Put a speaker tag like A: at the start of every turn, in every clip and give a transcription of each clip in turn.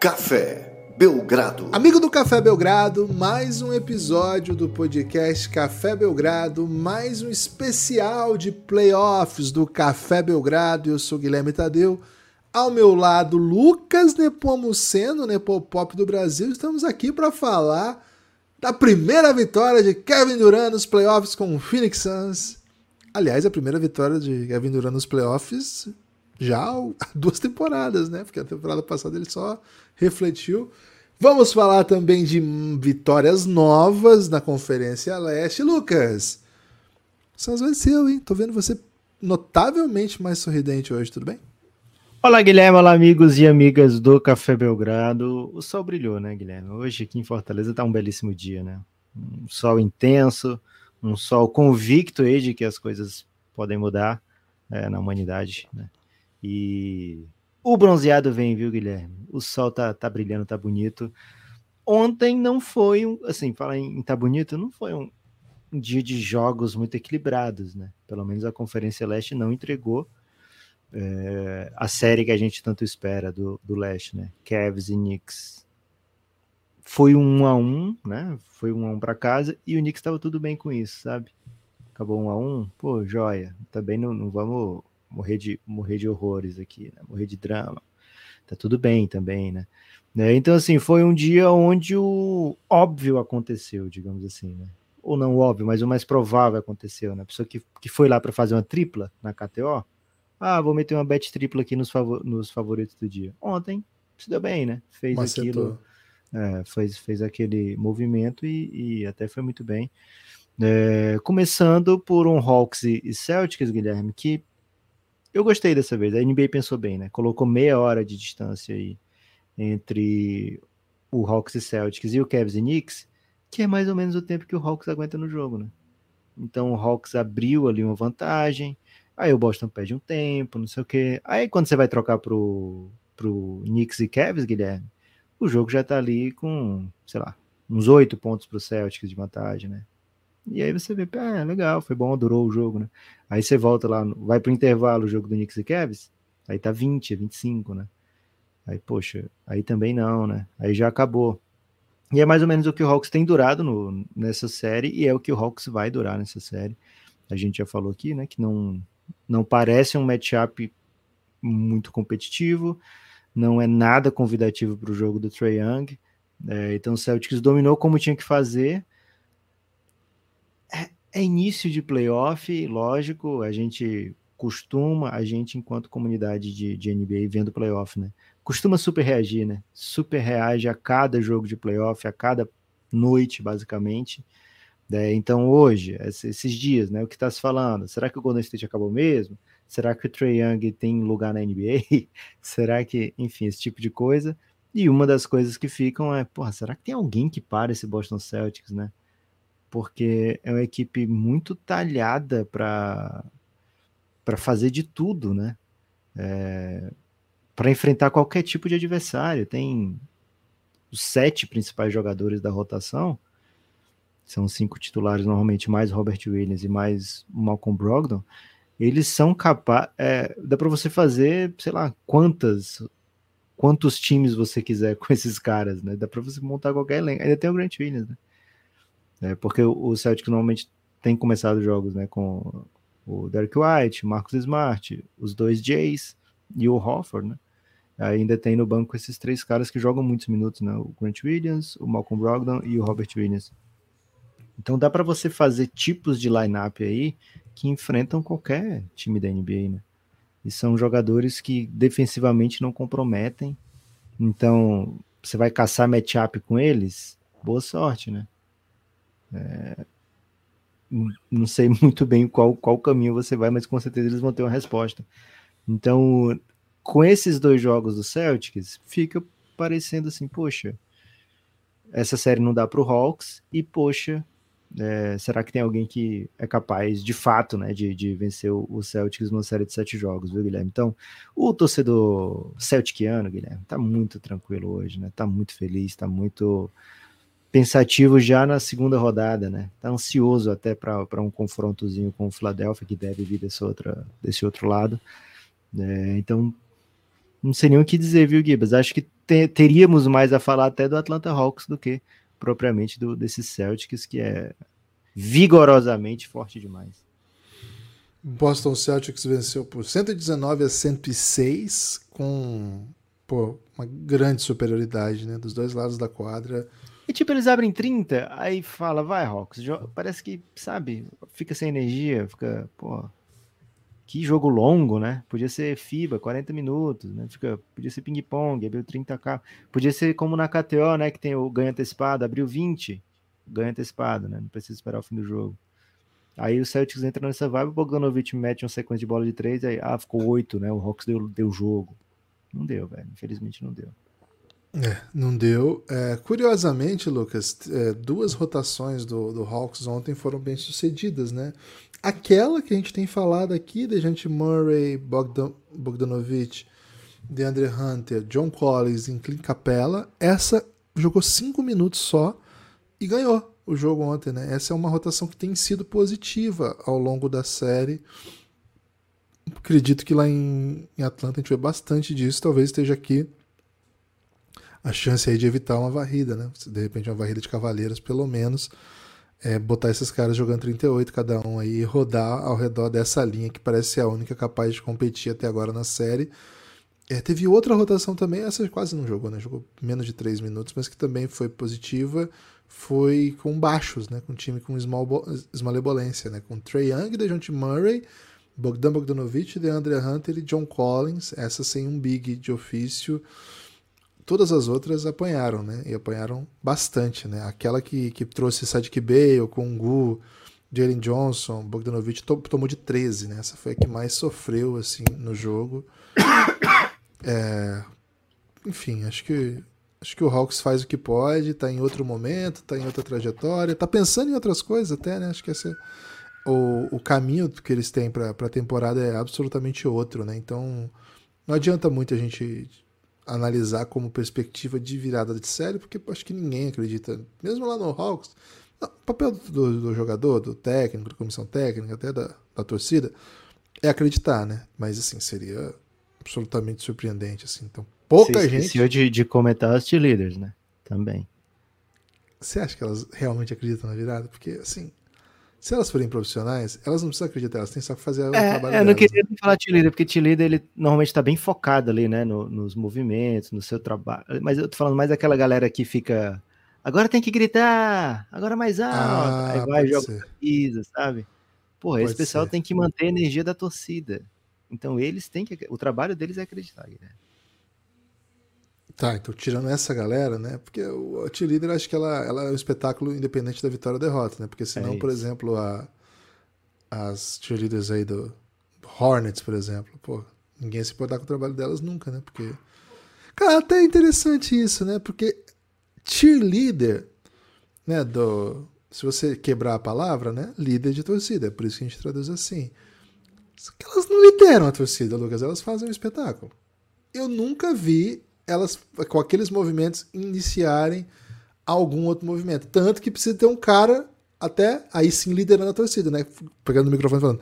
A: Café Belgrado.
B: Amigo do Café Belgrado, mais um episódio do podcast Café Belgrado, mais um especial de playoffs do Café Belgrado. Eu sou Guilherme Tadeu. Ao meu lado, Lucas Nepomuceno, Nepopop do Brasil. Estamos aqui para falar da primeira vitória de Kevin Durant nos playoffs com o Phoenix Suns. Aliás, a primeira vitória de Kevin Durant nos playoffs já há duas temporadas, né? Porque a temporada passada ele só refletiu. Vamos falar também de vitórias novas na Conferência Leste. Lucas, Suns venceu, hein? Tô vendo você notavelmente mais sorridente hoje, tudo bem?
C: Olá, Guilherme, olá, amigos e amigas do Café Belgrado. O sol brilhou, né, Guilherme? Hoje aqui em Fortaleza tá um belíssimo dia, né? Um sol intenso, um sol convicto aí de que as coisas podem mudar é, na humanidade, né? E o bronzeado vem, viu, Guilherme? O sol tá, tá brilhando, tá bonito. Ontem não foi um, assim, falar em tá bonito, não foi um, um dia de jogos muito equilibrados, né? Pelo menos a Conferência Leste não entregou é, a série que a gente tanto espera do, do Leste, né? Cavs e Knicks. Foi um a um, né? Foi um a um para casa e o Knicks estava tudo bem com isso, sabe? Acabou um a um, pô, joia. Também não, não vamos morrer de, morrer de horrores aqui, né? morrer de drama. Tá tudo bem também, né? né? Então, assim, foi um dia onde o óbvio aconteceu, digamos assim, né? Ou não óbvio, mas o mais provável aconteceu, né? A pessoa que, que foi lá para fazer uma tripla na KTO, ah, vou meter uma bet tripla aqui nos, favor, nos favoritos do dia. Ontem, se deu bem, né? Fez aquilo, é, fez, fez aquele movimento e, e até foi muito bem. É, começando por um Hawks e, e Celtics, Guilherme, que eu gostei dessa vez. A NBA pensou bem, né? Colocou meia hora de distância aí entre o Hawks e Celtics e o Cavs e Knicks, que é mais ou menos o tempo que o Hawks aguenta no jogo, né? Então o Hawks abriu ali uma vantagem, aí o Boston perde um tempo, não sei o quê. Aí quando você vai trocar pro, pro Knicks e Cavs, Guilherme, o jogo já tá ali com, sei lá, uns oito pontos pro Celtics de vantagem, né? E aí você vê, ah, legal, foi bom, durou o jogo, né? Aí você volta lá, vai pro intervalo o jogo do Knicks e Cavs, aí tá 20, 25, né? Aí, poxa, aí também não, né? Aí já acabou. E é mais ou menos o que o Hawks tem durado no, nessa série, e é o que o Hawks vai durar nessa série. A gente já falou aqui, né, que não, não parece um matchup muito competitivo, não é nada convidativo para o jogo do Trae Young. É, então o Celtics dominou como tinha que fazer, é início de playoff, lógico, a gente costuma, a gente, enquanto comunidade de, de NBA vendo playoff, né? Costuma super reagir, né? Super reage a cada jogo de playoff, a cada noite, basicamente. Né? Então, hoje, esses dias, né? O que está se falando? Será que o Golden State acabou mesmo? Será que o Trae Young tem lugar na NBA? será que, enfim, esse tipo de coisa. E uma das coisas que ficam é, porra, será que tem alguém que para esse Boston Celtics, né? Porque é uma equipe muito talhada para fazer de tudo, né? É, para enfrentar qualquer tipo de adversário. Tem os sete principais jogadores da rotação, são cinco titulares normalmente, mais Robert Williams e mais Malcolm Brogdon. Eles são capazes. É, dá para você fazer, sei lá, quantas quantos times você quiser com esses caras, né? Dá para você montar qualquer elenco. Ainda tem o Grant Williams, né? É, porque o Celtic normalmente tem começado jogos né, com o Derek White, Marcus Smart, os dois Jays e o Hofford, né? Ainda tem no banco esses três caras que jogam muitos minutos, né? O Grant Williams, o Malcolm Brogdon e o Robert Williams. Então dá para você fazer tipos de lineup aí que enfrentam qualquer time da NBA, né? E são jogadores que defensivamente não comprometem. Então, você vai caçar matchup com eles, boa sorte, né? É, não sei muito bem qual, qual caminho você vai, mas com certeza eles vão ter uma resposta. Então, com esses dois jogos do Celtics, fica parecendo assim, poxa, essa série não dá para o Hawks e, poxa, é, será que tem alguém que é capaz, de fato, né, de, de vencer o, Celtics numa série de sete jogos, viu, Guilherme? Então, o torcedor celticiano, Guilherme, tá muito tranquilo hoje, né? Tá muito feliz, tá muito pensativo já na segunda rodada, né? Tá ansioso até para um confrontozinho com o Philadelphia, que deve vir desse, outra, desse outro lado. É, então, não sei nem o que dizer, viu, Gibas? Acho que te, teríamos mais a falar até do Atlanta Hawks do que propriamente do, desses Celtics, que é vigorosamente forte demais.
B: Boston Celtics venceu por 119 a 106, com pô, uma grande superioridade né, dos dois lados da quadra.
C: E tipo, eles abrem 30, aí fala, vai, Hawks. Parece que, sabe, fica sem energia, fica, pô, que jogo longo, né? Podia ser FIBA, 40 minutos, né? Fica, podia ser ping-pong, abriu 30k. Podia ser como na KTO, né? Que tem o ganho antecipado, abriu 20, ganho antecipado, né? Não precisa esperar o fim do jogo. Aí o Celtics entra nessa vibe, o Bogdanovich mete uma sequência de bola de três, aí ah, ficou oito, né? O Hawks deu, deu jogo. Não deu, velho. Infelizmente não deu.
B: É, não deu. É, curiosamente, Lucas, é, duas rotações do, do Hawks ontem foram bem sucedidas, né? Aquela que a gente tem falado aqui, de gente Murray, Bogdan, Bogdanovich, DeAndre Hunter, John Collins em Clint Capella, essa jogou cinco minutos só e ganhou o jogo ontem, né? Essa é uma rotação que tem sido positiva ao longo da série. Acredito que lá em, em Atlanta a gente vê bastante disso, talvez esteja aqui a chance aí de evitar uma varrida, né? De repente uma varrida de cavaleiros, pelo menos, é, botar esses caras jogando 38 cada um aí e rodar ao redor dessa linha que parece ser a única capaz de competir até agora na série. É, teve outra rotação também, essa quase não jogou, né? Jogou menos de 3 minutos, mas que também foi positiva. Foi com baixos, né? Com time com esmalebolência, né? Com Trey Young, DeJounte Murray, Bogdan Bogdanovic, DeAndre Hunter e John Collins. Essa sem um big de ofício. Todas as outras apanharam, né? E apanharam bastante, né? Aquela que, que trouxe Sadiq Bale, Kongu, Jalen Johnson, Bogdanovic to, tomou de 13, né? Essa foi a que mais sofreu, assim, no jogo. É, enfim, acho que acho que o Hawks faz o que pode, tá em outro momento, tá em outra trajetória, tá pensando em outras coisas até, né? Acho que esse, o, o caminho que eles têm para a temporada é absolutamente outro, né? Então não adianta muito a gente analisar como perspectiva de virada de série, porque acho que ninguém acredita, mesmo lá no Hawks, o papel do, do, jogador, do técnico, da comissão técnica, até da, da torcida, é acreditar, né? Mas assim, seria absolutamente surpreendente, assim. Então, pouca Você gente.
C: de, de comentar as cheerleaders, né? Também.
B: Você acha que elas realmente acreditam na virada? Porque, assim, se elas forem profissionais, elas não precisam acreditar, elas têm só que fazer o
C: é,
B: trabalho
C: Eu não queria né? falar cheerleader, porque cheerleader, ele normalmente está bem focado ali, né, no, nos movimentos, no seu trabalho. Mas eu tô falando mais daquela galera que fica, agora tem que gritar, agora mais alto, ah, aí vai joga camisa, sabe? Porra, esse pessoal ser. tem que manter a energia da torcida. Então eles têm que. O trabalho deles é acreditar, Guilherme.
B: Tá, então tirando essa galera, né? Porque o a cheerleader acho que ela, ela é um espetáculo independente da vitória ou derrota, né? Porque senão, é por exemplo, a, as cheerleaders aí do Hornets, por exemplo, pô, ninguém se dar com o trabalho delas nunca, né? Porque. Cara, até é interessante isso, né? Porque cheerleader, né? Do, se você quebrar a palavra, né? Líder de torcida, é por isso que a gente traduz assim que elas não lideram a torcida, Lucas, elas fazem um espetáculo. Eu nunca vi elas, com aqueles movimentos, iniciarem algum outro movimento. Tanto que precisa ter um cara, até aí sim, liderando a torcida, né? Pegando o microfone e falando,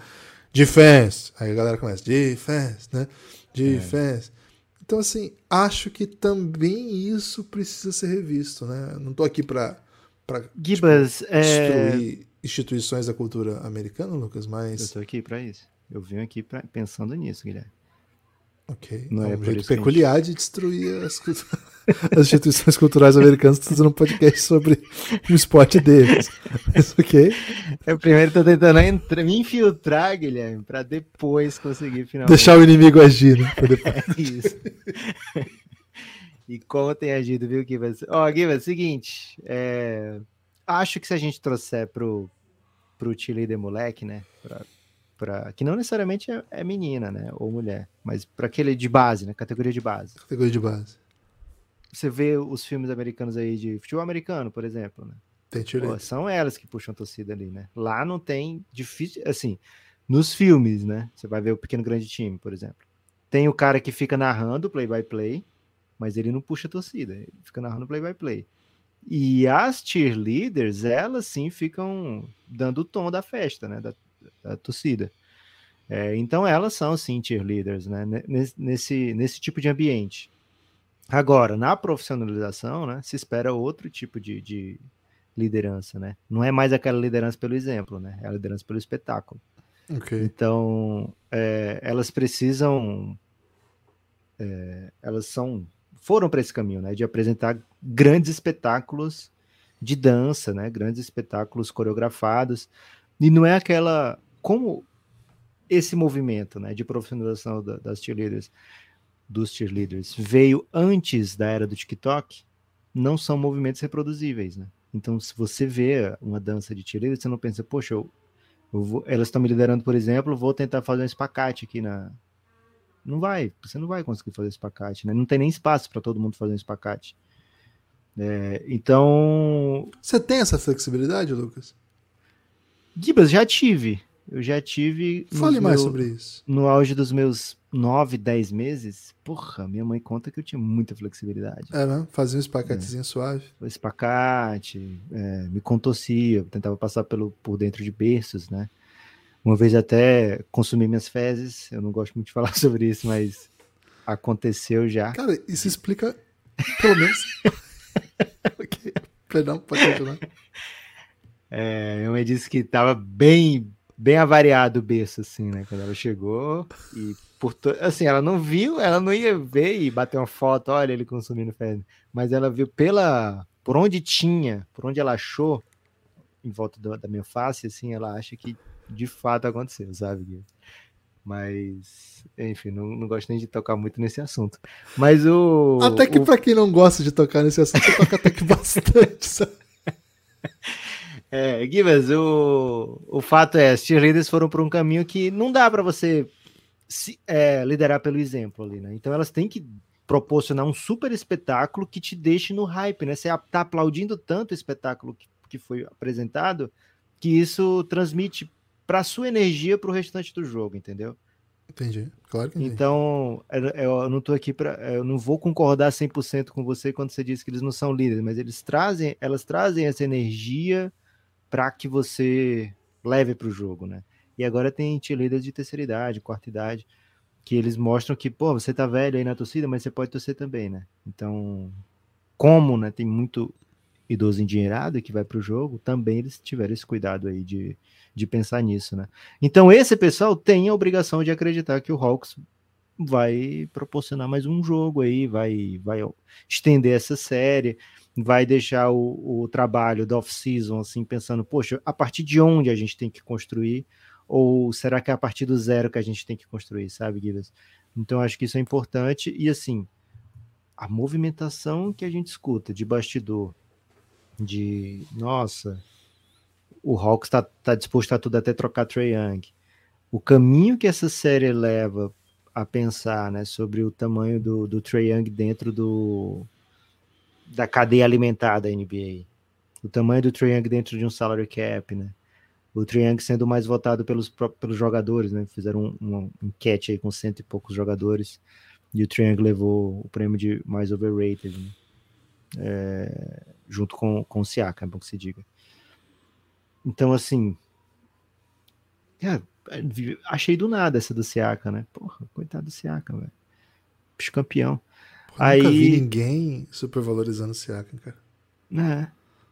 B: defense. Aí a galera começa, defense, né? Defense. É. Então, assim, acho que também isso precisa ser revisto, né? Não tô aqui para para
C: tipo,
B: destruir é... instituições da cultura americana, Lucas, mas.
C: Eu tô aqui para isso. Eu vim aqui pra, pensando nisso, Guilherme.
B: Ok. Não é, é um jeito peculiar gente... de destruir as, as instituições culturais americanas fazendo um podcast sobre o esporte deles. Mas ok.
C: Eu primeiro tô tentando entrar, me infiltrar, Guilherme, para depois conseguir finalmente.
B: Deixar o inimigo agir, né?
C: É isso. e como tem agido, viu, Gibas? Ó, oh, Gibas, seguinte. É... Acho que se a gente trouxer pro, pro Chile de moleque, né? Pra para que não necessariamente é, é, menina, né, ou mulher, mas para aquele de base, né, categoria de base.
B: Categoria de base.
C: Você vê os filmes americanos aí de futebol americano, por exemplo, né?
B: Tem
C: Pô, são elas que puxam a torcida ali, né? Lá não tem difícil, assim, nos filmes, né? Você vai ver o pequeno grande time, por exemplo. Tem o cara que fica narrando play by play, mas ele não puxa a torcida, ele fica narrando play by play. E as cheerleaders, elas sim ficam dando o tom da festa, né? Da, da torcida. É, então elas são sim cheerleaders, né? Nesse, nesse tipo de ambiente. Agora, na profissionalização, né, se espera outro tipo de, de liderança, né? Não é mais aquela liderança pelo exemplo, né? É a liderança pelo espetáculo.
B: Okay.
C: Então, é, elas precisam, é, elas são, foram para esse caminho, né? De apresentar grandes espetáculos de dança, né? Grandes espetáculos coreografados. E não é aquela, como esse movimento, né? De profissionalização da, das cheerleaders, dos cheerleaders veio antes da era do TikTok, não são movimentos reproduzíveis, né? Então, se você vê uma dança de cheerleader, você não pensa, poxa, eu, eu vou, elas estão me liderando, por exemplo, vou tentar fazer um espacate aqui na. Não vai, você não vai conseguir fazer espacate, né? Não tem nem espaço para todo mundo fazer um espacate. É, então.
B: Você tem essa flexibilidade, Lucas?
C: Gibas, já tive. Eu já tive.
B: Fale mais meu, sobre isso.
C: No auge dos meus 9, 10 meses, porra, minha mãe conta que eu tinha muita flexibilidade.
B: É, né? Fazia um espacatezinho é. suave.
C: O espacate, é, me contorcia, tentava passar pelo, por dentro de berços, né? Uma vez até consumi minhas fezes, eu não gosto muito de falar sobre isso, mas aconteceu já.
B: Cara, isso explica, pelo menos. ok, perdão, pode continuar.
C: É, minha mãe disse que estava bem bem avariado o berço, assim, né? Quando ela chegou e por to... assim, ela não viu, ela não ia ver e bater uma foto, olha ele consumindo fezes, mas ela viu pela por onde tinha, por onde ela achou em volta do, da minha face, assim, ela acha que de fato aconteceu, sabe? Mas, enfim, não, não gosto nem de tocar muito nesse assunto. Mas o.
B: Até que
C: o...
B: para quem não gosta de tocar nesse assunto, toca até que bastante, sabe?
C: É, Givas, o, o fato é, as cheerleaders foram por um caminho que não dá para você se, é, liderar pelo exemplo ali, né? Então elas têm que proporcionar um super espetáculo que te deixe no hype, né? Você tá aplaudindo tanto o espetáculo que, que foi apresentado que isso transmite para sua energia para o restante do jogo, entendeu?
B: Entendi, claro que
C: entendi. Então, eu não tô aqui para, eu não vou concordar 100% com você quando você diz que eles não são líderes, mas eles trazem, elas trazem essa energia para que você leve para o jogo, né? E agora tem cheerleaders de terceira idade, quarta idade, que eles mostram que, pô, você tá velho aí na torcida, mas você pode torcer também, né? Então, como, né, tem muito idoso endinheirado que vai para o jogo, também eles tiveram esse cuidado aí de, de pensar nisso, né? Então, esse pessoal tem a obrigação de acreditar que o Hawks vai proporcionar mais um jogo aí, vai, vai estender essa série vai deixar o, o trabalho da off-season assim, pensando, poxa, a partir de onde a gente tem que construir? Ou será que é a partir do zero que a gente tem que construir, sabe, Guilherme? Então, acho que isso é importante. E, assim, a movimentação que a gente escuta de bastidor, de, nossa, o Hawks está tá disposto a tudo até trocar Trae Young. O caminho que essa série leva a pensar né, sobre o tamanho do, do Trae Young dentro do, da cadeia alimentar da NBA. O tamanho do Trae Young dentro de um salary cap, né? O Trae Young sendo mais votado pelos, pelos jogadores, né? Fizeram uma um enquete aí com cento e poucos jogadores e o Trae Young levou o prêmio de mais overrated, né? é, junto com, com o Siaka, é bom que se diga. Então, assim, é, achei do nada essa do Siaka, né? Porra, coitado do Siaka, velho. Campeão.
B: Aí... Nunca vi ninguém supervalorizando o Siakam, cara.
C: É.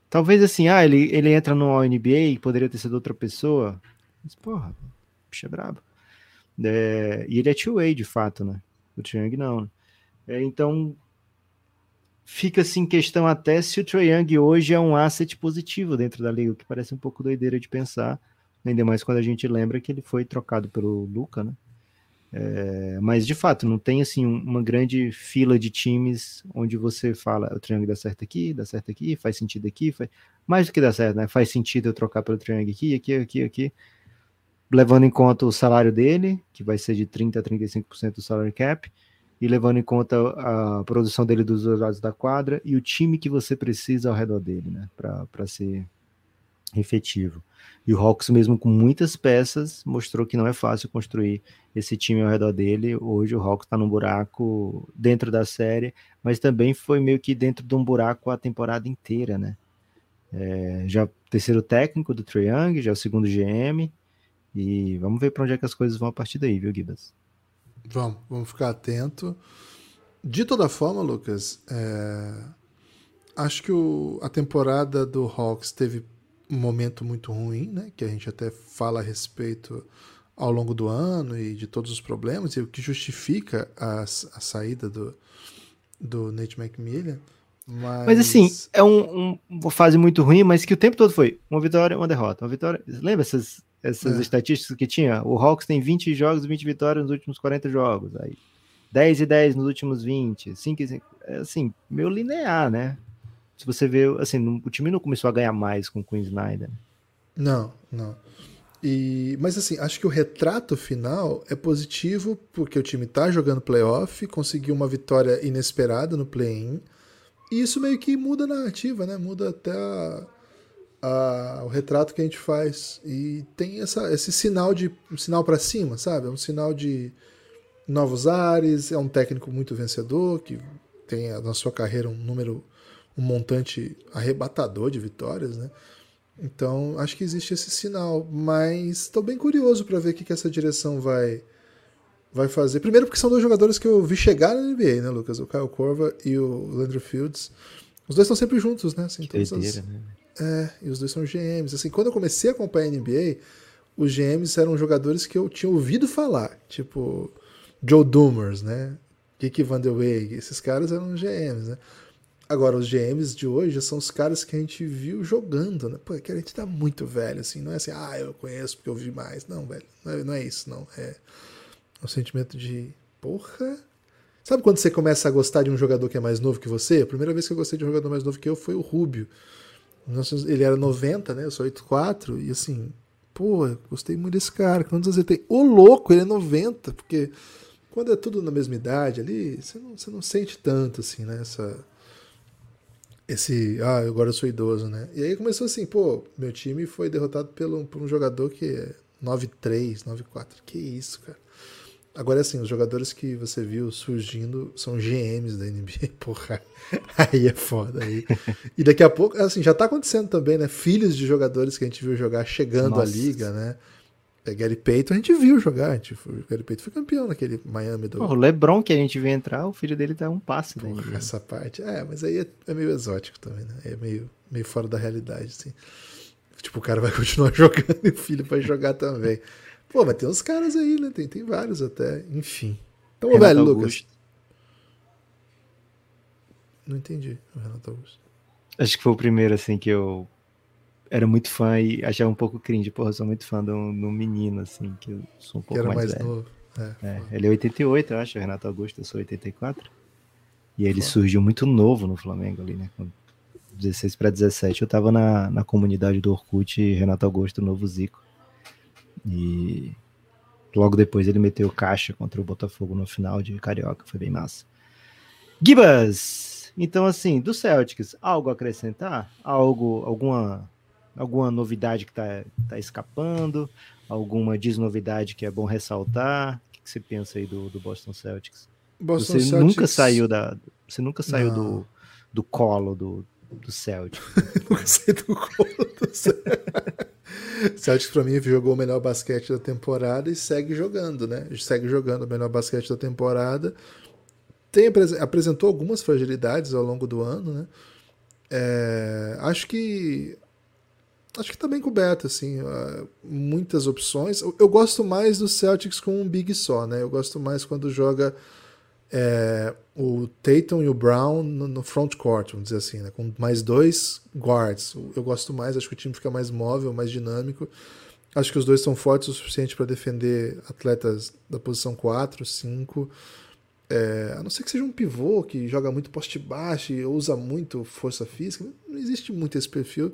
C: Talvez assim, ah, ele, ele entra no NBA, poderia ter sido outra pessoa. Mas, porra, bicho é brabo. É, e ele é two-way, de fato, né? O Triang não. Né? É, então, fica assim questão até se o Trae Young hoje é um asset positivo dentro da liga, o que parece um pouco doideira de pensar, ainda mais quando a gente lembra que ele foi trocado pelo Luca, né? É, mas de fato, não tem assim uma grande fila de times onde você fala o triângulo dá certo aqui, dá certo aqui, faz sentido aqui, faz... mais do que dá certo, né? Faz sentido eu trocar pelo triângulo aqui, aqui, aqui, aqui, levando em conta o salário dele, que vai ser de 30 a 35% do salary cap, e levando em conta a produção dele dos dois lados da quadra e o time que você precisa ao redor dele, né? Para ser efetivo. E o Hawks, mesmo com muitas peças, mostrou que não é fácil construir esse time ao redor dele. Hoje o Hawks está num buraco dentro da série, mas também foi meio que dentro de um buraco a temporada inteira, né? É, já terceiro técnico do Trae Young, já o segundo GM, E vamos ver para onde é que as coisas vão a partir daí, viu, Gibas?
B: Vamos, vamos ficar atento. De toda forma, Lucas, é... acho que o... a temporada do Hawks teve um momento muito ruim, né? Que a gente até fala a respeito ao longo do ano e de todos os problemas, e o que justifica a, a saída do, do Nate McMillan. Mas...
C: mas assim, é um, um, uma fase muito ruim, mas que o tempo todo foi uma vitória, uma derrota, uma vitória. Lembra essas, essas é. estatísticas que tinha? O Hawks tem 20 jogos, 20 vitórias nos últimos 40 jogos. Aí 10 e 10 nos últimos 20, 5 e 5. É assim, meio linear, né? Se você vê, assim, o time não começou a ganhar mais com o Queen Snyder.
B: Não, não. E, mas assim, acho que o retrato final é positivo porque o time está jogando playoff, conseguiu uma vitória inesperada no play-in. E isso meio que muda a narrativa, né? Muda até a, a, o retrato que a gente faz. E tem essa, esse sinal de um sinal para cima, sabe? É um sinal de novos ares, é um técnico muito vencedor, que tem na sua carreira um número, um montante arrebatador de vitórias, né? Então, acho que existe esse sinal, mas estou bem curioso para ver o que, que essa direção vai vai fazer. Primeiro porque são dois jogadores que eu vi chegar na NBA, né, Lucas? O Kyle Korva e o Landry Fields. Os dois estão sempre juntos, né? Assim,
C: todas as... né?
B: É, e os dois são GMs. Assim, quando eu comecei a acompanhar a NBA, os GMs eram jogadores que eu tinha ouvido falar, tipo Joe Doomers, né? Kiki Van Der Weg, esses caras eram GMs, né? Agora, os GMs de hoje são os caras que a gente viu jogando, né? Pô, é que a gente tá muito velho, assim. Não é assim, ah, eu conheço porque eu vi mais. Não, velho. Não é, não é isso, não. É um sentimento de, porra. Sabe quando você começa a gostar de um jogador que é mais novo que você? A primeira vez que eu gostei de um jogador mais novo que eu foi o Rubio. Ele era 90, né? Eu sou 84. E assim, pô, gostei muito desse cara. Quantos anos ele tem? Ô, louco, ele é 90. Porque quando é tudo na mesma idade ali, você não, você não sente tanto, assim, né? Essa esse, ah, agora eu sou idoso, né? E aí começou assim, pô, meu time foi derrotado pelo, por um jogador que é 9-3, 9-4. Que isso, cara. Agora, assim, os jogadores que você viu surgindo são GMs da NBA, porra. Aí é foda. Aí. E daqui a pouco, assim, já tá acontecendo também, né? Filhos de jogadores que a gente viu jogar chegando Nossa. à liga, né? É, Gary Payton a gente viu jogar, a gente o Gary Payton foi campeão naquele Miami do.
C: o LeBron que a gente viu entrar, o filho dele tá um passe,
B: né? Essa parte, é, mas aí é, é, meio exótico também, né? É meio, meio fora da realidade, assim. Tipo, o cara vai continuar jogando e o filho vai jogar também. Pô, mas tem uns caras aí, né? Tem, tem vários até, enfim. Então, Renato velho, Augusto. Lucas. Não entendi o Renato Augusto.
C: Acho que foi o primeiro, assim, que eu era muito fã e achava um pouco cringe. Porra, eu sou muito fã de um, de um menino, assim, que eu sou um pouco mais, mais, velho. novo. É, é, ele é 88, eu acho, Renato Augusto, eu sou 84. E ele surgiu muito novo no Flamengo ali, né? Com 16 para 17, eu tava na, na comunidade do Orkut Renato Augusto, novo Zico. E logo depois ele meteu caixa contra o Botafogo no final de Carioca, foi bem massa. Gibas! Então, assim, do Celtics, algo a acrescentar? Algo, alguma Alguma novidade que está tá escapando? Alguma desnovidade que é bom ressaltar? O que, que você pensa aí do, do Boston Celtics? Boston você Celtics... nunca saiu da. Você nunca saiu do, do colo do, do Celtics.
B: nunca saí do colo do Celtics. Celtics para mim jogou o melhor basquete da temporada e segue jogando, né? Segue jogando o melhor basquete da temporada. Tem, apresentou algumas fragilidades ao longo do ano, né? É, acho que acho que tá bem coberto, assim, uh, muitas opções. Eu, eu, gosto mais do Celtics com um big só, né? Eu gosto mais quando joga é, o Tatum e o Brown no, no, front court, vamos dizer assim, né? Com mais dois guards. Eu gosto mais, acho que o time fica mais móvel, mais dinâmico. Acho que os dois são fortes o suficiente para defender atletas da posição 4, 5. É, a não ser que seja um pivô que joga muito poste baixo e usa muito força física, não existe muito esse perfil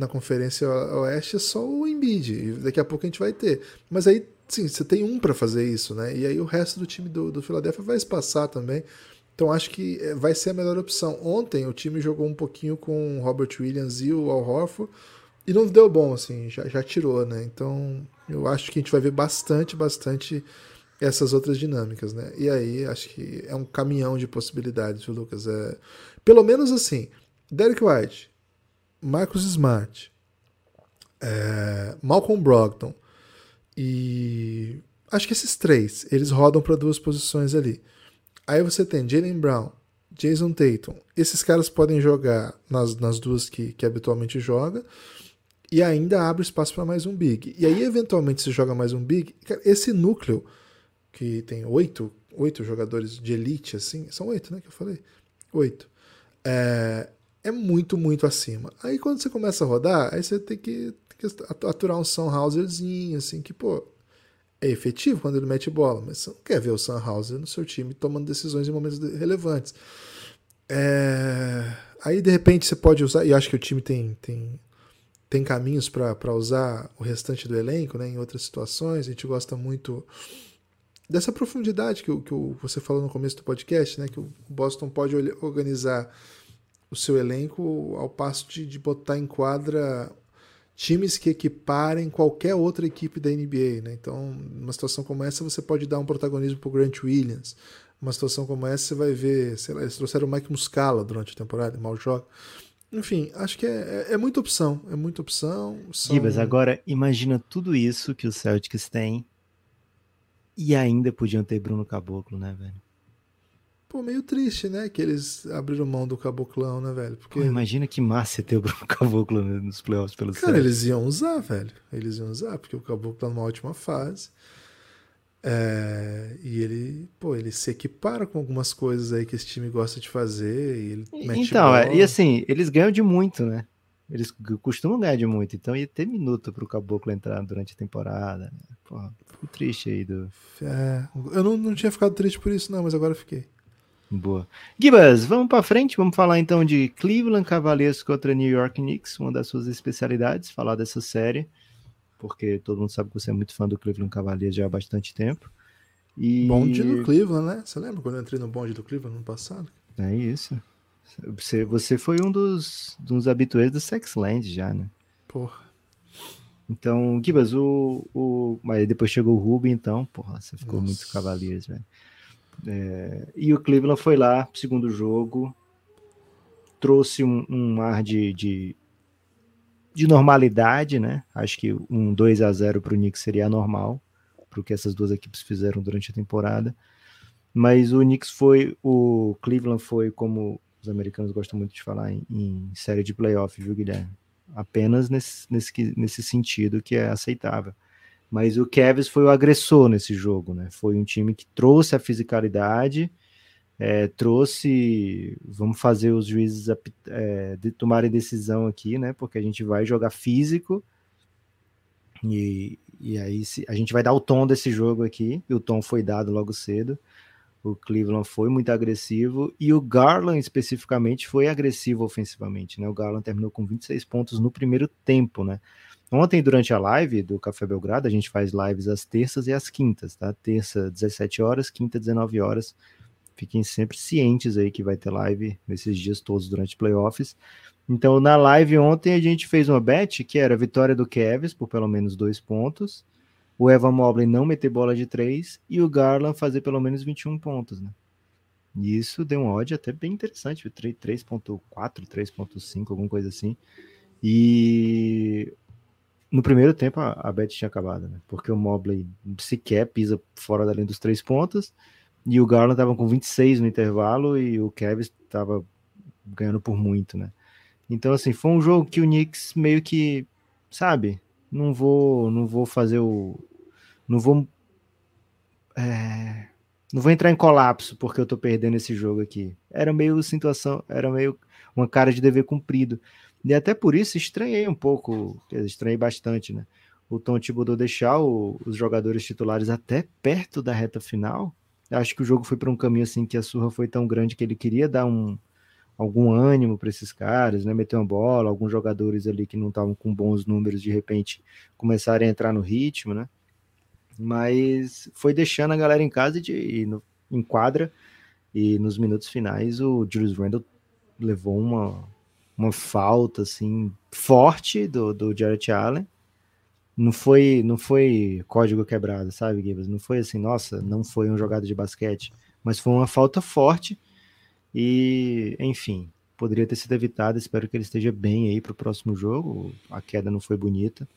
B: na Conferência Oeste é só o Embiid, e daqui a pouco a gente vai ter. Mas aí, sim, você tem um para fazer isso, né? E aí o resto do time do, do Philadelphia vai espaçar também. Então acho que é, vai ser a melhor opção. Ontem o time jogou um pouquinho com o Robert Williams e o Al Horford e não deu bom, assim, já, já tirou, né? Então eu acho que a gente vai ver bastante, bastante essas outras dinâmicas, né? E aí acho que é um caminhão de possibilidades, viu, Lucas? É, pelo menos assim, Derek White, Marcus Smart, é, Malcolm Brogdon E acho que esses três, eles rodam para duas posições ali. Aí você tem Jalen Brown, Jason Tatum. Esses caras podem jogar nas, nas duas que, que habitualmente joga e ainda abre espaço para mais um big. E aí, eventualmente, se joga mais um big. Esse núcleo, que tem oito, oito jogadores de elite, assim, são oito, né? Que eu falei? Oito. É, é muito, muito acima. Aí, quando você começa a rodar, aí você tem que, tem que aturar um Sunhauserzinho, assim, que, pô, é efetivo quando ele mete bola, mas você não quer ver o Sunhauser no seu time tomando decisões em momentos relevantes. É... Aí, de repente, você pode usar, e acho que o time tem, tem tem caminhos para usar o restante do elenco né, em outras situações. A gente gosta muito dessa profundidade que, que você falou no começo do podcast, né, que o Boston pode organizar o seu elenco ao passo de, de botar em quadra times que equiparem qualquer outra equipe da NBA. Né? Então, numa situação como essa, você pode dar um protagonismo para o Grant Williams. Uma situação como essa, você vai ver, sei lá, eles trouxeram o Mike Muscala durante a temporada, mal joga. Enfim, acho que é, é, é muita opção. É muita opção.
C: São... Agora imagina tudo isso que os Celtics têm e ainda podiam ter Bruno Caboclo, né, velho?
B: Pô, meio triste, né? Que eles abriram mão do Caboclão, né, velho?
C: Porque... Pô, imagina que massa ter o Caboclo nos playoffs pelo
B: Cara, Celtics. eles iam usar, velho. Eles iam usar, porque o Caboclo tá numa ótima fase. É, e ele, pô, ele se equipara com algumas coisas aí que esse time gosta de fazer. E ele
C: então, é, e assim, eles ganham de muito, né? Eles costumam ganhar de muito, então ia ter minuto pro Caboclo entrar durante a temporada. Né? Porra, fico triste aí do.
B: É, eu não, não tinha ficado triste por isso, não, mas agora fiquei.
C: Boa. Gibas, vamos para frente, vamos falar então de Cleveland Cavaliers contra New York Knicks, uma das suas especialidades, falar dessa série porque todo mundo sabe que você é muito fã do Cleveland Cavaliers já há bastante tempo.
B: E... Bonde do Cleveland, né? Você lembra quando eu entrei no bonde do Cleveland no passado?
C: É isso. Você, você foi um dos, dos habituês do Sexland já, né?
B: Porra.
C: Então, Gibas, o, o. Mas depois chegou o Ruby, então, porra, você ficou Nossa. muito Cavaliers, velho. É, e o Cleveland foi lá, segundo jogo, trouxe um, um ar de, de, de normalidade, né? Acho que um 2 a 0 para o Knicks seria normal, para o que essas duas equipes fizeram durante a temporada. Mas o Knicks foi, o Cleveland foi, como os americanos gostam muito de falar, em, em série de playoff, viu, Guilherme? Apenas nesse, nesse, nesse sentido que é aceitável. Mas o Cavs foi o agressor nesse jogo, né? Foi um time que trouxe a fisicalidade, é, trouxe, vamos fazer os juízes é, de tomarem decisão aqui, né? Porque a gente vai jogar físico e, e aí se, a gente vai dar o tom desse jogo aqui. E o tom foi dado logo cedo. O Cleveland foi muito agressivo e o Garland especificamente foi agressivo ofensivamente, né? O Garland terminou com 26 pontos no primeiro tempo, né? Ontem, durante a live do Café Belgrado, a gente faz lives às terças e às quintas, tá? Terça, 17 horas, quinta, 19 horas fiquem sempre cientes aí que vai ter live nesses dias todos durante playoffs. Então, na live ontem a gente fez uma bet que era a vitória do Kevs por pelo menos dois pontos, o Evan Mobley não meter bola de três e o Garland fazer pelo menos 21 pontos, né? E isso deu um odd até bem interessante, 3.4, 3.5, alguma coisa assim. E no primeiro tempo a, a bet tinha acabado, né? Porque o Mobley sequer pisa fora da linha dos três pontos e o Garland estava com 26 no intervalo e o Kevin estava ganhando por muito, né? Então, assim, foi um jogo que o Knicks meio que, sabe, não vou, não vou fazer o. Não vou. É, não vou entrar em colapso porque eu tô perdendo esse jogo aqui. Era meio situação, era meio uma cara de dever cumprido. E até por isso estranhei um pouco, estranhei bastante, né? O Tom Thibodeau deixar o, os jogadores titulares até perto da reta final Acho que o jogo foi para um caminho assim que a surra foi tão grande que ele queria dar um algum ânimo para esses caras, né? Meter uma bola, alguns jogadores ali que não estavam com bons números de repente começarem a entrar no ritmo, né? Mas foi deixando a galera em casa de, e no, em quadra e nos minutos finais o Julius Randle levou uma, uma falta assim forte do, do Jarrett Allen não foi não foi código quebrado, sabe, Gibbs? Não foi assim, nossa, não foi um jogado de basquete, mas foi uma falta forte e, enfim, poderia ter sido evitado. Espero que ele esteja bem aí para o próximo jogo. A queda não foi bonita.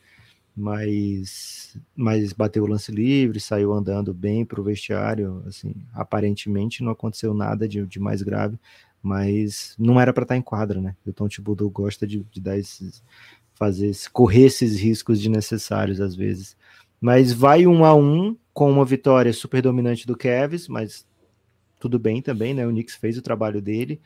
C: mas, mas bateu o lance livre, saiu andando bem para o vestiário. Assim, aparentemente não aconteceu nada de, de mais grave, mas não era para estar tá em quadra, né? O Tom Thibodeau gosta de, de dar esses, fazer, correr esses riscos desnecessários às vezes. Mas vai um a um com uma vitória super dominante do Cavs, mas tudo bem também, né? O Knicks fez o trabalho dele.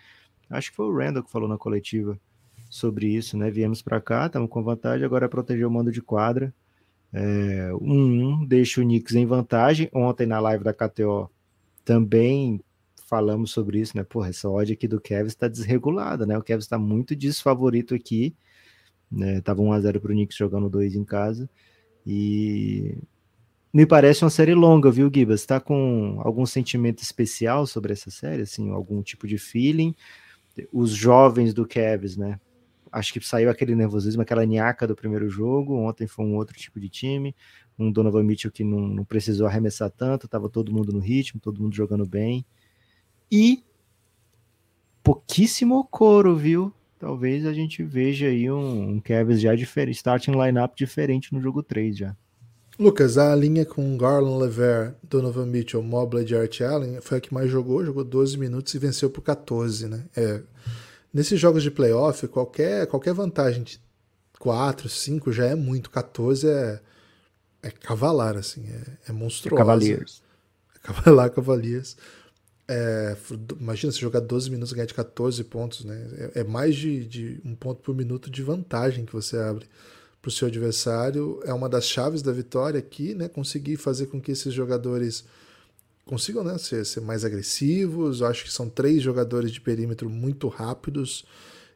C: Acho que foi o Randall que falou na coletiva sobre isso, né? Viemos para cá, estamos com vantagem, agora é proteger o mando de quadra. É, um, um deixa o Knicks em vantagem. Ontem na live da KTO também falamos sobre isso, né? Porra, essa odd aqui do Kevin está desregulada, né? O Kevin está muito desfavorito aqui. Né? Tava 1x0 para o Knicks jogando 2 em casa. E me parece uma série longa, viu, Gibas? Está com algum sentimento especial sobre essa série? Assim, algum tipo de feeling? Os jovens do Cavs, né? acho que saiu aquele nervosismo, aquela niaca do primeiro jogo. Ontem foi um outro tipo de time, um Donovan Mitchell que não, não precisou arremessar tanto, estava todo mundo no ritmo, todo mundo jogando bem. E pouquíssimo coro, viu? Talvez a gente veja aí um, um já diferente, starting lineup diferente no jogo 3 já.
B: Lucas, a linha com Garland, Lever, Donovan Mitchell, Mobley e Art Allen foi a que mais jogou, jogou 12 minutos e venceu por 14, né? É, Nesses jogos de playoff, qualquer, qualquer vantagem de 4, 5 já é muito. 14 é, é cavalar, assim, é, é monstruoso. É
C: Cavaliers.
B: É cavalar, Cavaliers. É, imagina você jogar 12 minutos e ganhar de 14 pontos, né? É, é mais de, de, um ponto por minuto de vantagem que você abre para o seu adversário. É uma das chaves da vitória aqui, né? Conseguir fazer com que esses jogadores consigam né, ser, ser mais agressivos. Eu acho que são três jogadores de perímetro muito rápidos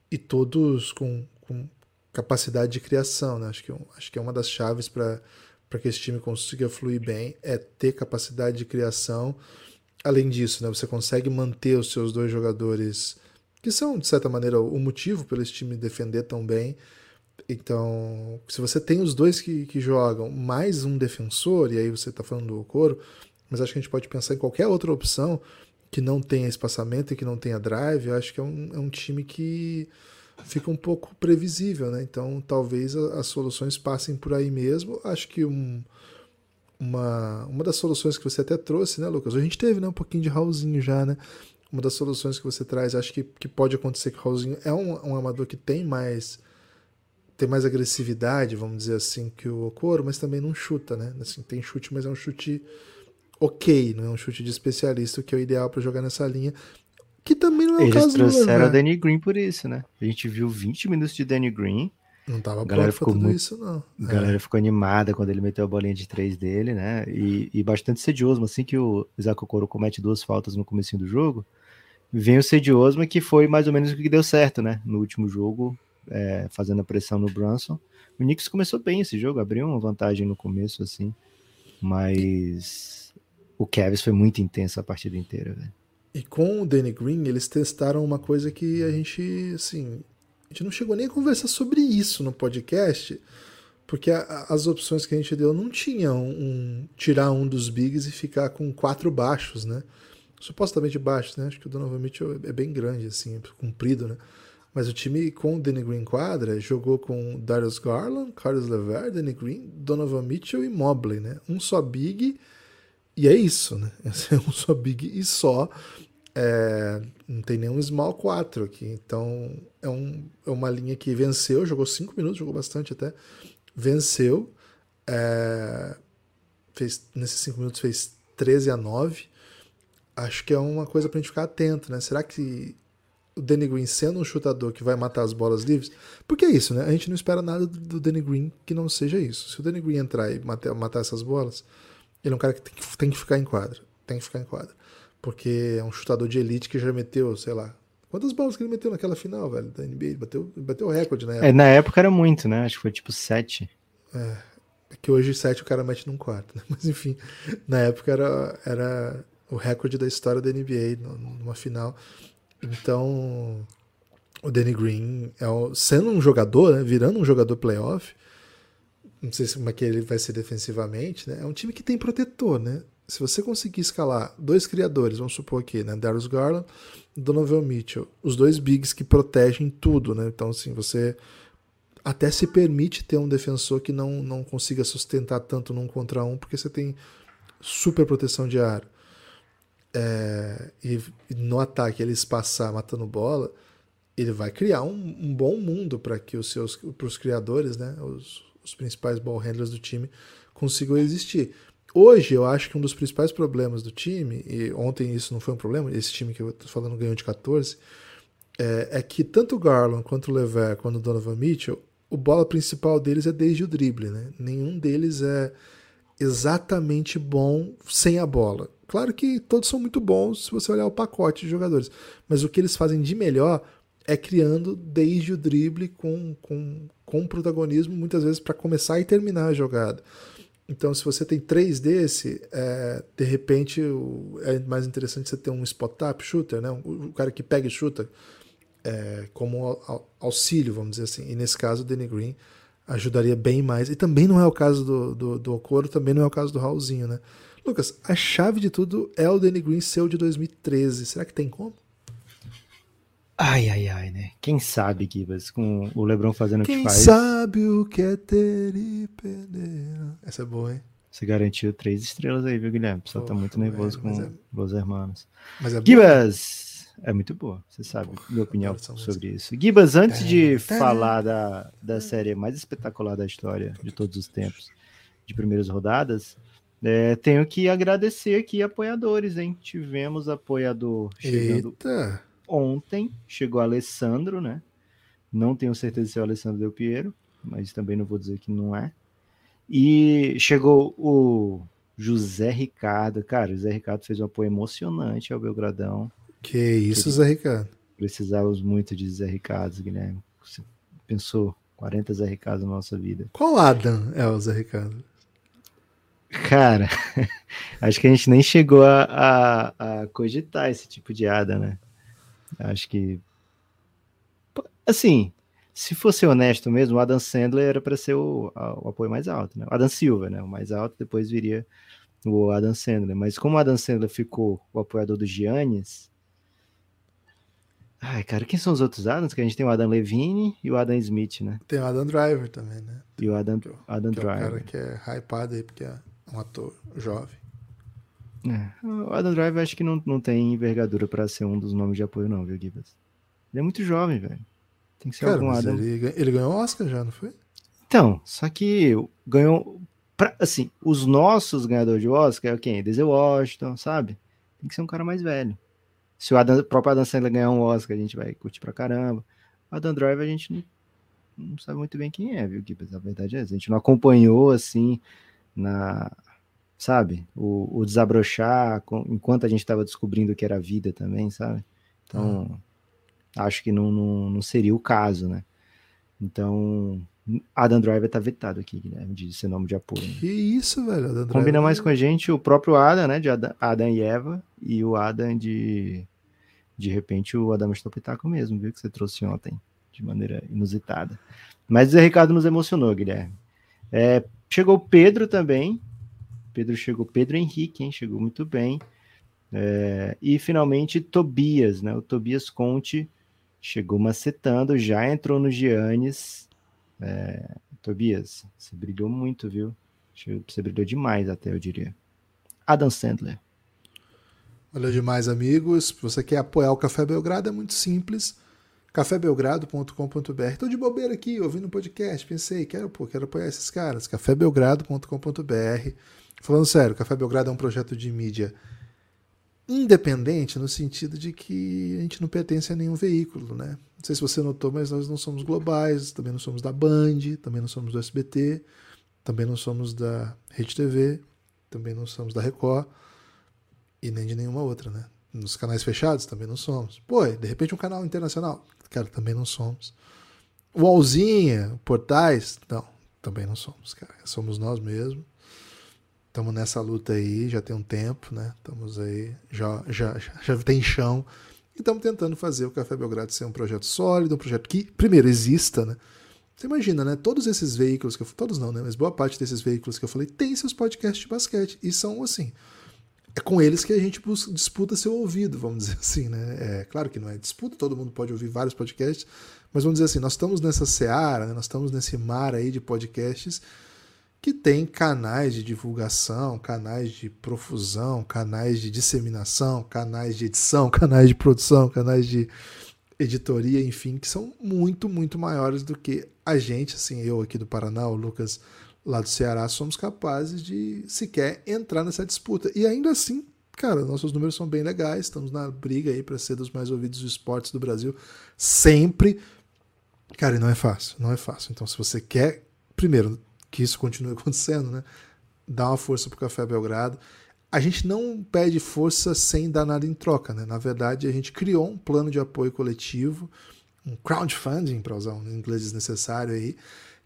B: e todos com, com capacidade de criação. Né? Acho, que, acho que é uma das chaves para que esse time consiga fluir bem é ter capacidade de criação. Além disso, né, você consegue manter os seus dois jogadores, que são, de certa maneira, o motivo pelo esse time defender tão bem. Então, se você tem os dois que, que jogam, mais um defensor, e aí você está falando do Coro, mas acho que a gente pode pensar em qualquer outra opção que não tenha espaçamento e que não tenha drive. Eu acho que é um, é um time que fica um pouco previsível, né? Então talvez as soluções passem por aí mesmo. Acho que um, uma, uma das soluções que você até trouxe, né, Lucas? A gente teve né, um pouquinho de Raulzinho já, né? Uma das soluções que você traz, acho que, que pode acontecer que o Raulzinho é um, um amador que tem mais tem mais agressividade, vamos dizer assim, que o Okoro, mas também não chuta, né? Assim, tem chute, mas é um chute ok, não é um chute de especialista, o que é o ideal para jogar nessa linha. Que também não é o
C: Eles
B: caso
C: trouxeram o Danny Green por isso, né? A gente viu 20 minutos de Danny Green.
B: Não tava galera ficou tudo muito, isso, não.
C: A galera é. ficou animada quando ele meteu a bolinha de três dele, né? E, e bastante sedioso, assim que o Isaac Okoro comete duas faltas no começo do jogo, vem o sedioso, que foi mais ou menos o que deu certo, né? No último jogo, é, fazendo a pressão no Brunson. O Knicks começou bem esse jogo, abriu uma vantagem no começo, assim, mas o Cavs foi muito intenso a partida inteira, velho.
B: E com o Danny Green, eles testaram uma coisa que a gente, assim, a gente não chegou nem a conversar sobre isso no podcast, porque a, as opções que a gente deu não tinham um, tirar um dos bigs e ficar com quatro baixos, né? Supostamente baixos, né? Acho que o Donovan Mitchell é bem grande, assim, comprido, né? Mas o time com o Danny Green quadra jogou com Darius Garland, Carlos Lever, Danny Green, Donovan Mitchell e Mobley, né? Um só big e é isso, né? É um só big e só. É, não tem nenhum small 4 aqui. Então é, um, é uma linha que venceu, jogou 5 minutos, jogou bastante até. Venceu. É, fez, nesses 5 minutos fez 13 a 9. Acho que é uma coisa pra gente ficar atento, né? Será que o Danny Green sendo um chutador que vai matar as bolas livres? Porque é isso, né? A gente não espera nada do Danny Green que não seja isso. Se o Danny Green entrar e matar, matar essas bolas, ele é um cara que tem, que tem que ficar em quadra. Tem que ficar em quadra. Porque é um chutador de elite que já meteu, sei lá, Quantas bolas que ele meteu naquela final, velho, da NBA? Bateu, bateu o recorde na
C: época. É, na época era muito, né? Acho que foi tipo sete.
B: É, é que hoje sete o cara mete num quarto, né? Mas enfim, na época era, era o recorde da história da NBA numa final. Então, o Danny Green, é o, sendo um jogador, né, virando um jogador playoff, não sei como é que ele vai ser defensivamente, né? É um time que tem protetor, né? Se você conseguir escalar dois criadores, vamos supor aqui, né? Darius Garland Donovan Mitchell, os dois bigs que protegem tudo, né? Então, assim, você até se permite ter um defensor que não, não consiga sustentar tanto num contra um, porque você tem super proteção de ar. É, e, e, no ataque ele espaçar matando bola, ele vai criar um, um bom mundo para que os seus para os criadores, né, os, os principais ball handlers do time consigam existir. Hoje eu acho que um dos principais problemas do time, e ontem isso não foi um problema, esse time que eu estou falando ganhou de 14, é, é, que tanto o Garland quanto o Lever quanto o Donovan Mitchell, o bola principal deles é desde o drible, né? Nenhum deles é exatamente bom sem a bola. Claro que todos são muito bons se você olhar o pacote de jogadores, mas o que eles fazem de melhor é criando desde o drible com, com, com protagonismo, muitas vezes para começar e terminar a jogada. Então, se você tem três desse, é, de repente é mais interessante você ter um spot-up shooter, né? o cara que pega e chuta é, como auxílio, vamos dizer assim. E nesse caso, o Danny Green ajudaria bem mais. E também não é o caso do, do, do Okoro, também não é o caso do Raulzinho, né? Lucas, a chave de tudo é o Danny Green seu de 2013. Será que tem como?
C: Ai, ai, ai, né? Quem sabe, Gibas, com o Lebron fazendo
B: Quem
C: o que faz.
B: Quem sabe o que é ter e perder. Essa é boa, hein?
C: Você garantiu três estrelas aí, viu, Guilherme? O pessoal tá muito nervoso com é... os irmãos.
B: Mas é
C: Gibas! É muito boa, você sabe Porra, minha opinião sobre isso. Gibas, antes de falar da, da série mais espetacular da história de todos os tempos, de primeiras rodadas, é, tenho que agradecer aqui apoiadores, hein? Tivemos apoiador chegando
B: Eita.
C: Ontem, chegou Alessandro, né? Não tenho certeza se é o Alessandro Del Piero, mas também não vou dizer que não é. E chegou o José Ricardo, cara, o José Ricardo fez um apoio emocionante ao Belgradão.
B: Que isso, Zé Ricardo.
C: Precisávamos muito de Zé Ricardo, Guilherme. Você pensou 40 Zé Ricardo na nossa vida.
B: Qual Adam é o Zé Ricardo?
C: Cara, acho que a gente nem chegou a, a, a cogitar esse tipo de Adam, né? Acho que. Assim, se fosse honesto mesmo, o Adam Sandler era para ser o, o, apoio mais alto, né? O Adam Silva, né? O mais alto, depois viria o Adam Sandler. Mas como o Adam Sandler ficou o apoiador do Giannis, Ai, cara, quem são os outros Adams? Que a gente tem o Adam Levine e o Adam Smith, né?
B: Tem o Adam Driver também, né?
C: E o Adam,
B: que, é
C: Adam
B: que
C: Driver.
B: É o cara que é hypado aí, porque é um ator jovem.
C: É, o Adam Driver acho que não, não tem envergadura para ser um dos nomes de apoio, não, viu, Gibas? Ele é muito jovem, velho. Tem que ser
B: cara,
C: algum Adam.
B: Ele, ele ganhou Oscar já, não foi?
C: Então, só que ganhou. Pra, assim, os nossos ganhadores de Oscar é quem? Denzel Washington, sabe? Tem que ser um cara mais velho. Se o, Adam, o próprio Adam Sandler ganhar um Oscar, a gente vai curtir pra caramba. O Adam Driver a gente não, não sabe muito bem quem é, viu, Gibbs? A verdade é essa. A gente não acompanhou, assim, na... Sabe? O, o desabrochar com, enquanto a gente estava descobrindo o que era a vida também, sabe? Então, hum. acho que não, não, não seria o caso, né? Então, Adam Driver tá vetado aqui, Guilherme, de ser nome de apoio.
B: Que isso, velho. Adam
C: Combina
B: Driver...
C: mais com a gente o próprio Adam, né? De Adam, Adam e Eva, e o Adam de de repente o Adamo está pitaco mesmo, viu? Que você trouxe ontem, de maneira inusitada. Mas o Zé Ricardo nos emocionou, Guilherme. É, chegou Pedro também. Pedro chegou, Pedro Henrique, hein? Chegou muito bem. É, e finalmente Tobias, né? O Tobias Conte chegou macetando, já entrou no Giannis. É, Tobias, você brilhou muito, viu? Você brilhou demais, até eu diria. Adam Sandler.
B: Valeu demais, amigos. Se você quer apoiar o Café Belgrado, é muito simples. cafébelgrado.com.br. Estou de bobeira aqui, ouvindo um podcast, pensei, quero, pô, quero apoiar esses caras. cafébelgrado.com.br. Falando sério, Café Belgrado é um projeto de mídia independente no sentido de que a gente não pertence a nenhum veículo, né? Não sei se você notou, mas nós não somos globais, também não somos da Band, também não somos do SBT, também não somos da Rede TV, também não somos da Record e nem de nenhuma outra, né? Nos canais fechados também não somos. Pô, de repente um canal internacional, cara, também não somos. Wallzinha, portais, não, também não somos, cara. Somos nós mesmos. Estamos nessa luta aí, já tem um tempo, né? Estamos aí, já, já, já tem chão. E estamos tentando fazer o Café Belgrado ser um projeto sólido, um projeto que, primeiro, exista, né? Você imagina, né? Todos esses veículos que eu todos não, né? Mas boa parte desses veículos que eu falei tem seus podcasts de basquete. E são assim é com eles que a gente disputa seu ouvido, vamos dizer assim, né? É claro que não é disputa, todo mundo pode ouvir vários podcasts, Mas vamos dizer assim, nós estamos nessa seara, né? nós estamos nesse mar aí de podcasts que tem canais de divulgação, canais de profusão, canais de disseminação, canais de edição, canais de produção, canais de editoria, enfim, que são muito, muito maiores do que a gente, assim, eu aqui do Paraná, o Lucas lá do Ceará, somos capazes de sequer entrar nessa disputa. E ainda assim, cara, nossos números são bem legais, estamos na briga aí para ser dos mais ouvidos dos esportes do Brasil, sempre. Cara, e não é fácil, não é fácil. Então, se você quer, primeiro, que isso continue acontecendo, né? Dá uma força pro Café Belgrado. A gente não pede força sem dar nada em troca, né? Na verdade, a gente criou um plano de apoio coletivo, um crowdfunding, para usar um inglês desnecessário aí,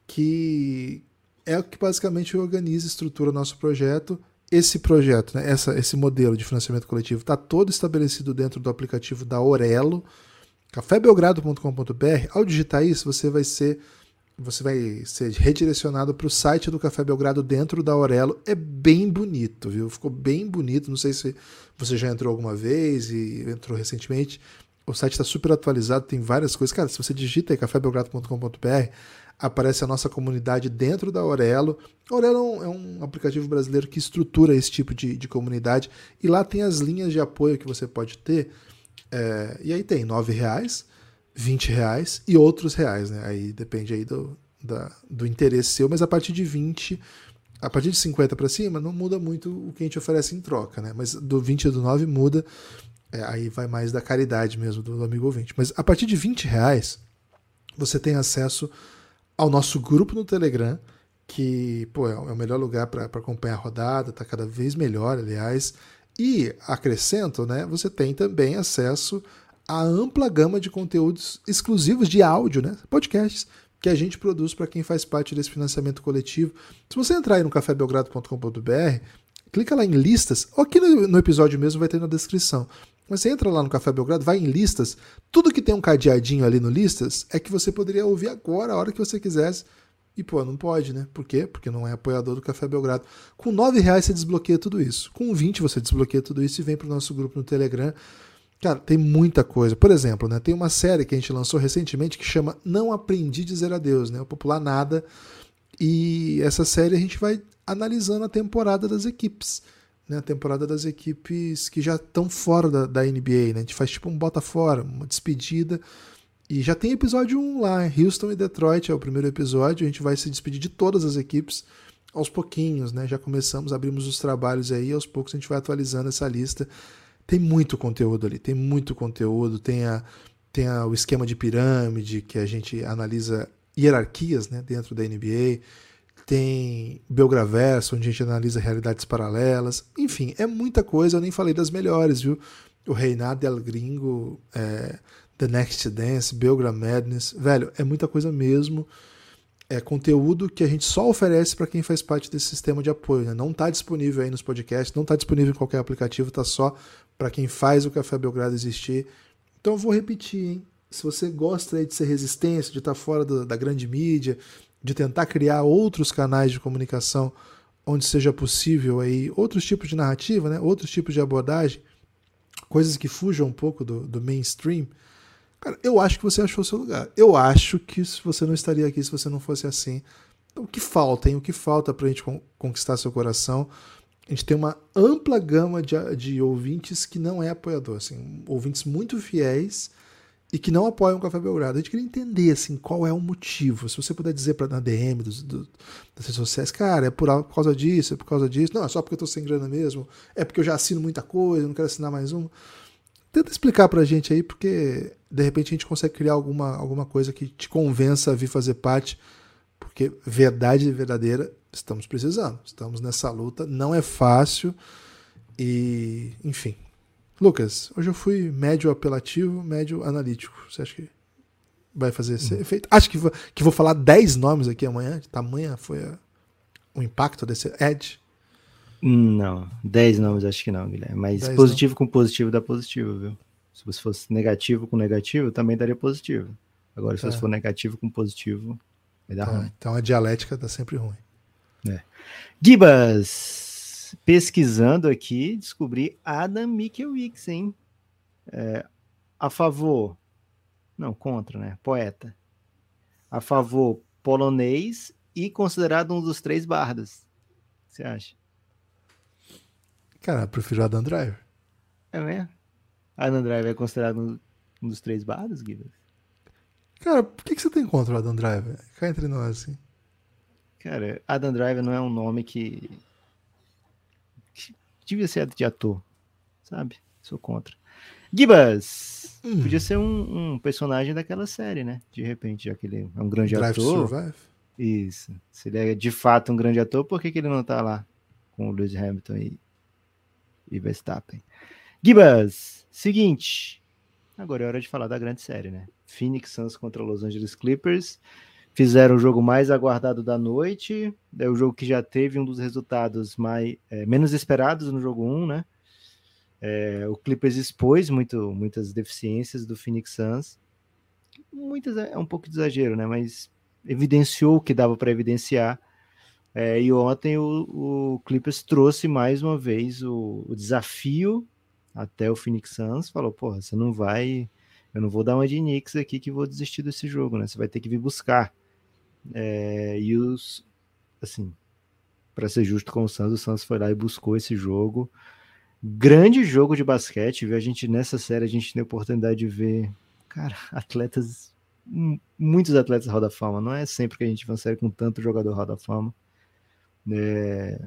B: que é o que basicamente organiza e estrutura o nosso projeto. Esse projeto, né, essa, esse modelo de financiamento coletivo está todo estabelecido dentro do aplicativo da Orelo, cafébelgrado.com.br. Ao digitar isso, você vai ser você vai ser redirecionado para o site do Café Belgrado dentro da Aurelo. É bem bonito, viu? Ficou bem bonito. Não sei se você já entrou alguma vez e entrou recentemente. O site está super atualizado, tem várias coisas. Cara, se você digita aí cafébelgrado.com.br, aparece a nossa comunidade dentro da Aurelo. Aurelo é um aplicativo brasileiro que estrutura esse tipo de, de comunidade e lá tem as linhas de apoio que você pode ter. É, e aí tem R$ reais 20 reais e outros reais, né? Aí depende aí do, da, do interesse seu, mas a partir de 20, a partir de 50 para cima, não muda muito o que a gente oferece em troca, né? Mas do 20 e do 9 muda, é, aí vai mais da caridade mesmo do, do amigo ouvinte. Mas a partir de 20 reais, você tem acesso ao nosso grupo no Telegram, que pô, é o melhor lugar para acompanhar a rodada, está cada vez melhor, aliás. E acrescento, né? Você tem também acesso a ampla gama de conteúdos exclusivos de áudio, né? podcasts, que a gente produz para quem faz parte desse financiamento coletivo. Se você entrar aí no cafébelgrado.com.br, clica lá em listas, ou aqui no, no, episódio mesmo vai ter na descrição. Mas você entra lá no Café Belgrado, vai em listas, tudo que tem um cadeadinho ali no listas é que você poderia ouvir agora, a hora que você quisesse. E, pô, não pode, né? Por quê? Porque não é apoiador do Café Belgrado. Com R$ reais você desbloqueia tudo isso. Com 20 você desbloqueia tudo isso e vem para o nosso grupo no Telegram. Cara, tem muita coisa. Por exemplo, né, tem uma série que a gente lançou recentemente que chama Não Aprendi a Dizer Adeus, né? O Popular Nada. E essa série a gente vai analisando a temporada das equipes. Né, a temporada das equipes que já estão fora da, da NBA. Né? A gente faz tipo um bota fora, uma despedida. E já tem episódio 1 lá, Houston e Detroit é o primeiro episódio. A gente vai se despedir de todas as equipes aos pouquinhos, né? Já começamos, abrimos os trabalhos aí, aos poucos a gente vai atualizando essa lista. Tem muito conteúdo ali, tem muito conteúdo, tem, a, tem a, o esquema de pirâmide, que a gente analisa hierarquias né, dentro da NBA, tem Belgraverso, onde a gente analisa realidades paralelas, enfim, é muita coisa, eu nem falei das melhores, viu? O Reinado Del Gringo, é, The Next Dance, Belgra Madness, velho, é muita coisa mesmo é conteúdo que a gente só oferece para quem faz parte desse sistema de apoio. Né? Não está disponível aí nos podcasts, não está disponível em qualquer aplicativo, está só para quem faz o Café Belgrado existir. Então eu vou repetir, hein? Se você gosta de ser resistência, de estar fora do, da grande mídia, de tentar criar outros canais de comunicação onde seja possível aí outros tipos de narrativa, né? outros tipos de abordagem, coisas que fujam um pouco do, do mainstream, Cara, eu acho que você achou seu lugar. Eu acho que você não estaria aqui se você não fosse assim. Então, o que falta, hein? O que falta para a gente conquistar seu coração? A gente tem uma ampla gama de, de ouvintes que não é apoiador, assim, ouvintes muito fiéis e que não apoiam o Café Belgrado. A gente queria entender assim, qual é o motivo. Se você puder dizer para na DM do, do, das redes sociais, cara, é por, causa disso, é por causa disso. Não, é só porque eu tô sem grana mesmo. É porque eu já assino muita coisa, não quero assinar mais uma. Tenta explicar pra gente aí, porque de repente a gente consegue criar alguma, alguma coisa que te convença a vir fazer parte, porque verdade verdadeira estamos precisando. Estamos nessa luta, não é fácil e, enfim. Lucas, hoje eu fui médio apelativo, médio analítico. Você acha que vai fazer esse hum. efeito? Acho que vou, que vou falar 10 nomes aqui amanhã, de tamanha foi a, o impacto desse Ed.
C: Não, 10 nomes acho que não, Guilherme. Mas positivo não. com positivo dá positivo, viu? Se você fosse negativo com negativo, também daria positivo. Agora, se você é. for negativo com positivo, vai dar
B: tá,
C: ruim.
B: Então a dialética tá sempre ruim.
C: É. Gibas, pesquisando aqui, descobri Adam Mikiewicz, hein? É, a favor, Não, contra, né? Poeta. A favor, polonês e considerado um dos três bardas. O que você acha?
B: Cara, eu prefiro Adam Driver.
C: É mesmo? Adam Driver é considerado um, um dos três bardas, Guilherme?
B: Cara, por que, que você tem contra o Adam Driver? Cá entre nós, assim.
C: Cara, Adam Driver não é um nome que, que devia ser de ator, sabe? Sou contra. Gibas!
B: Hum.
C: Podia ser um, um personagem daquela série, né? De repente, já que ele é um grande
B: Drive to
C: ator.
B: Survive?
C: Isso. Se ele é de fato um grande ator, por que, que ele não tá lá com o Lewis Hamilton e, e Verstappen? Gibas, seguinte. Agora é hora de falar da grande série, né? Phoenix Suns contra Los Angeles Clippers. Fizeram o jogo mais aguardado da noite. É o jogo que já teve um dos resultados mais, é, menos esperados no jogo 1, né? É, o Clippers expôs muito, muitas deficiências do Phoenix Suns. Muitas é um pouco de exagero, né? Mas evidenciou o que dava para evidenciar. É, e ontem o, o, Clippers trouxe mais uma vez o, o, desafio até o Phoenix Suns. Falou: porra, você não vai. Eu não vou dar uma de Knicks aqui que vou desistir desse jogo, né? Você vai ter que vir buscar. É, e os. Assim, para ser justo com o Suns, o Suns foi lá e buscou esse jogo. Grande jogo de basquete, viu? A gente nessa série a gente tem a oportunidade de ver, cara, atletas muitos atletas Roda Fama. Não é sempre que a gente série com tanto jogador Roda Fama. É...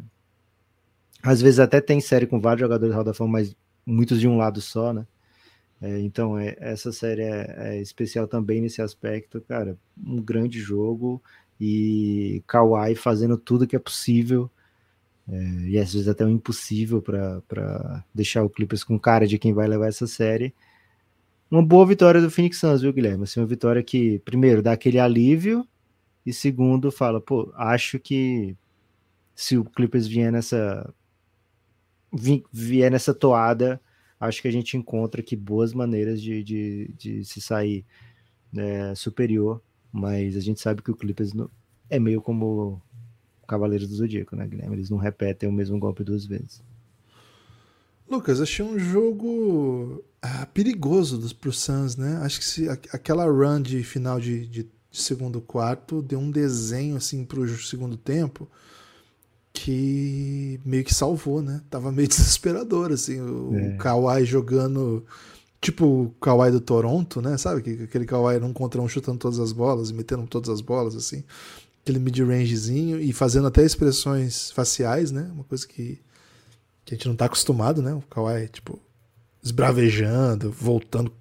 C: Às vezes até tem série com vários jogadores Roda Fama, mas muitos de um lado só, né? É, então, é, essa série é, é, especial também nesse aspecto, cara. Um grande jogo e Kawhi fazendo tudo que é possível. É, e às vezes até o impossível para deixar o Clippers com cara de quem vai levar essa série uma boa vitória do Phoenix Suns, viu, Guilherme? Assim, uma vitória que, primeiro, dá aquele alívio, e segundo, fala, pô, acho que se o Clippers vier nessa vier nessa toada, acho que a gente encontra aqui boas maneiras de, de, de se sair né, superior, mas a gente sabe que o Clippers é meio como Cavaleiros do Zodíaco, né, Guilherme? Eles não repetem o mesmo golpe duas vezes.
B: Lucas, achei um jogo ah, perigoso dos, pro Suns, né? Acho que se, aquela run de final de, de, de, segundo quarto deu um desenho assim pro segundo tempo que meio que salvou, né? Tava meio desesperador, assim, o, é. o Kawhi jogando tipo o Kawhi do Toronto, né? Sabe? Que, aquele Kawhi num contra um chutando todas as bolas e metendo todas as bolas, assim. Aquele mid-rangezinho e fazendo até expressões faciais, né? Uma coisa que que a gente não tá acostumado, né? O Kawhi, tipo, esbravejando, voltando.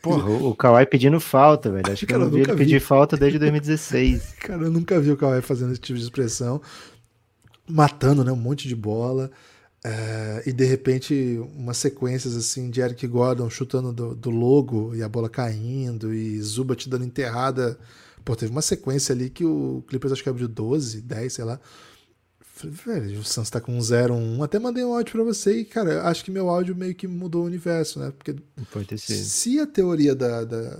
C: Porra, o Kawhi pedindo falta, velho. Acho que eu não vi ele pedir falta desde 2016.
B: Cara, eu nunca vi o Kawhi fazendo esse tipo de expressão. Matando, né? Um monte de bola. É, e de repente, umas sequências assim de Eric Gordon chutando do, do logo e a bola caindo, e Zubat dando enterrada. Pô, teve uma sequência ali que o Clippers acho que abriu 12, 10, sei lá Falei, velho, o Sans tá com 0, 1. Até mandei um áudio pra você e, cara, acho que meu áudio meio que mudou o universo, né? Porque se a teoria da, da,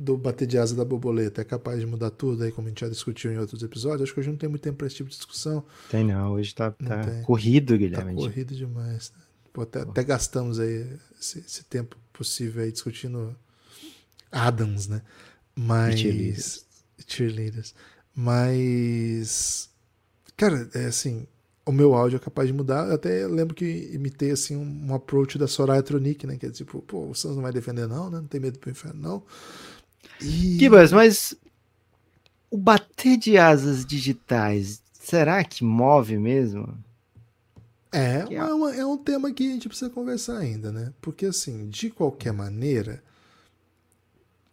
B: do bater de asa da borboleta é capaz de mudar tudo, aí como a gente já discutiu em outros episódios, acho que hoje não tem muito tempo pra esse tipo de discussão.
C: Tem não, hoje tá, tá corrido, Guilherme.
B: Tá corrido demais. Né? Pô, até, até, gastamos aí esse, esse, tempo possível aí discutindo Adams, né? Mas. Cheerleaders. Cheerleaders. Mas Cara, é assim, o meu áudio é capaz de mudar. Eu até lembro que imitei assim um, um approach da Soraya Tronic, né? Que é tipo, pô, o Santos não vai defender, não, né? Não tem medo do inferno, não.
C: E... Kibas, mas o bater de asas digitais, será que move mesmo?
B: É, é, uma, é um tema que a gente precisa conversar ainda, né? Porque, assim, de qualquer maneira,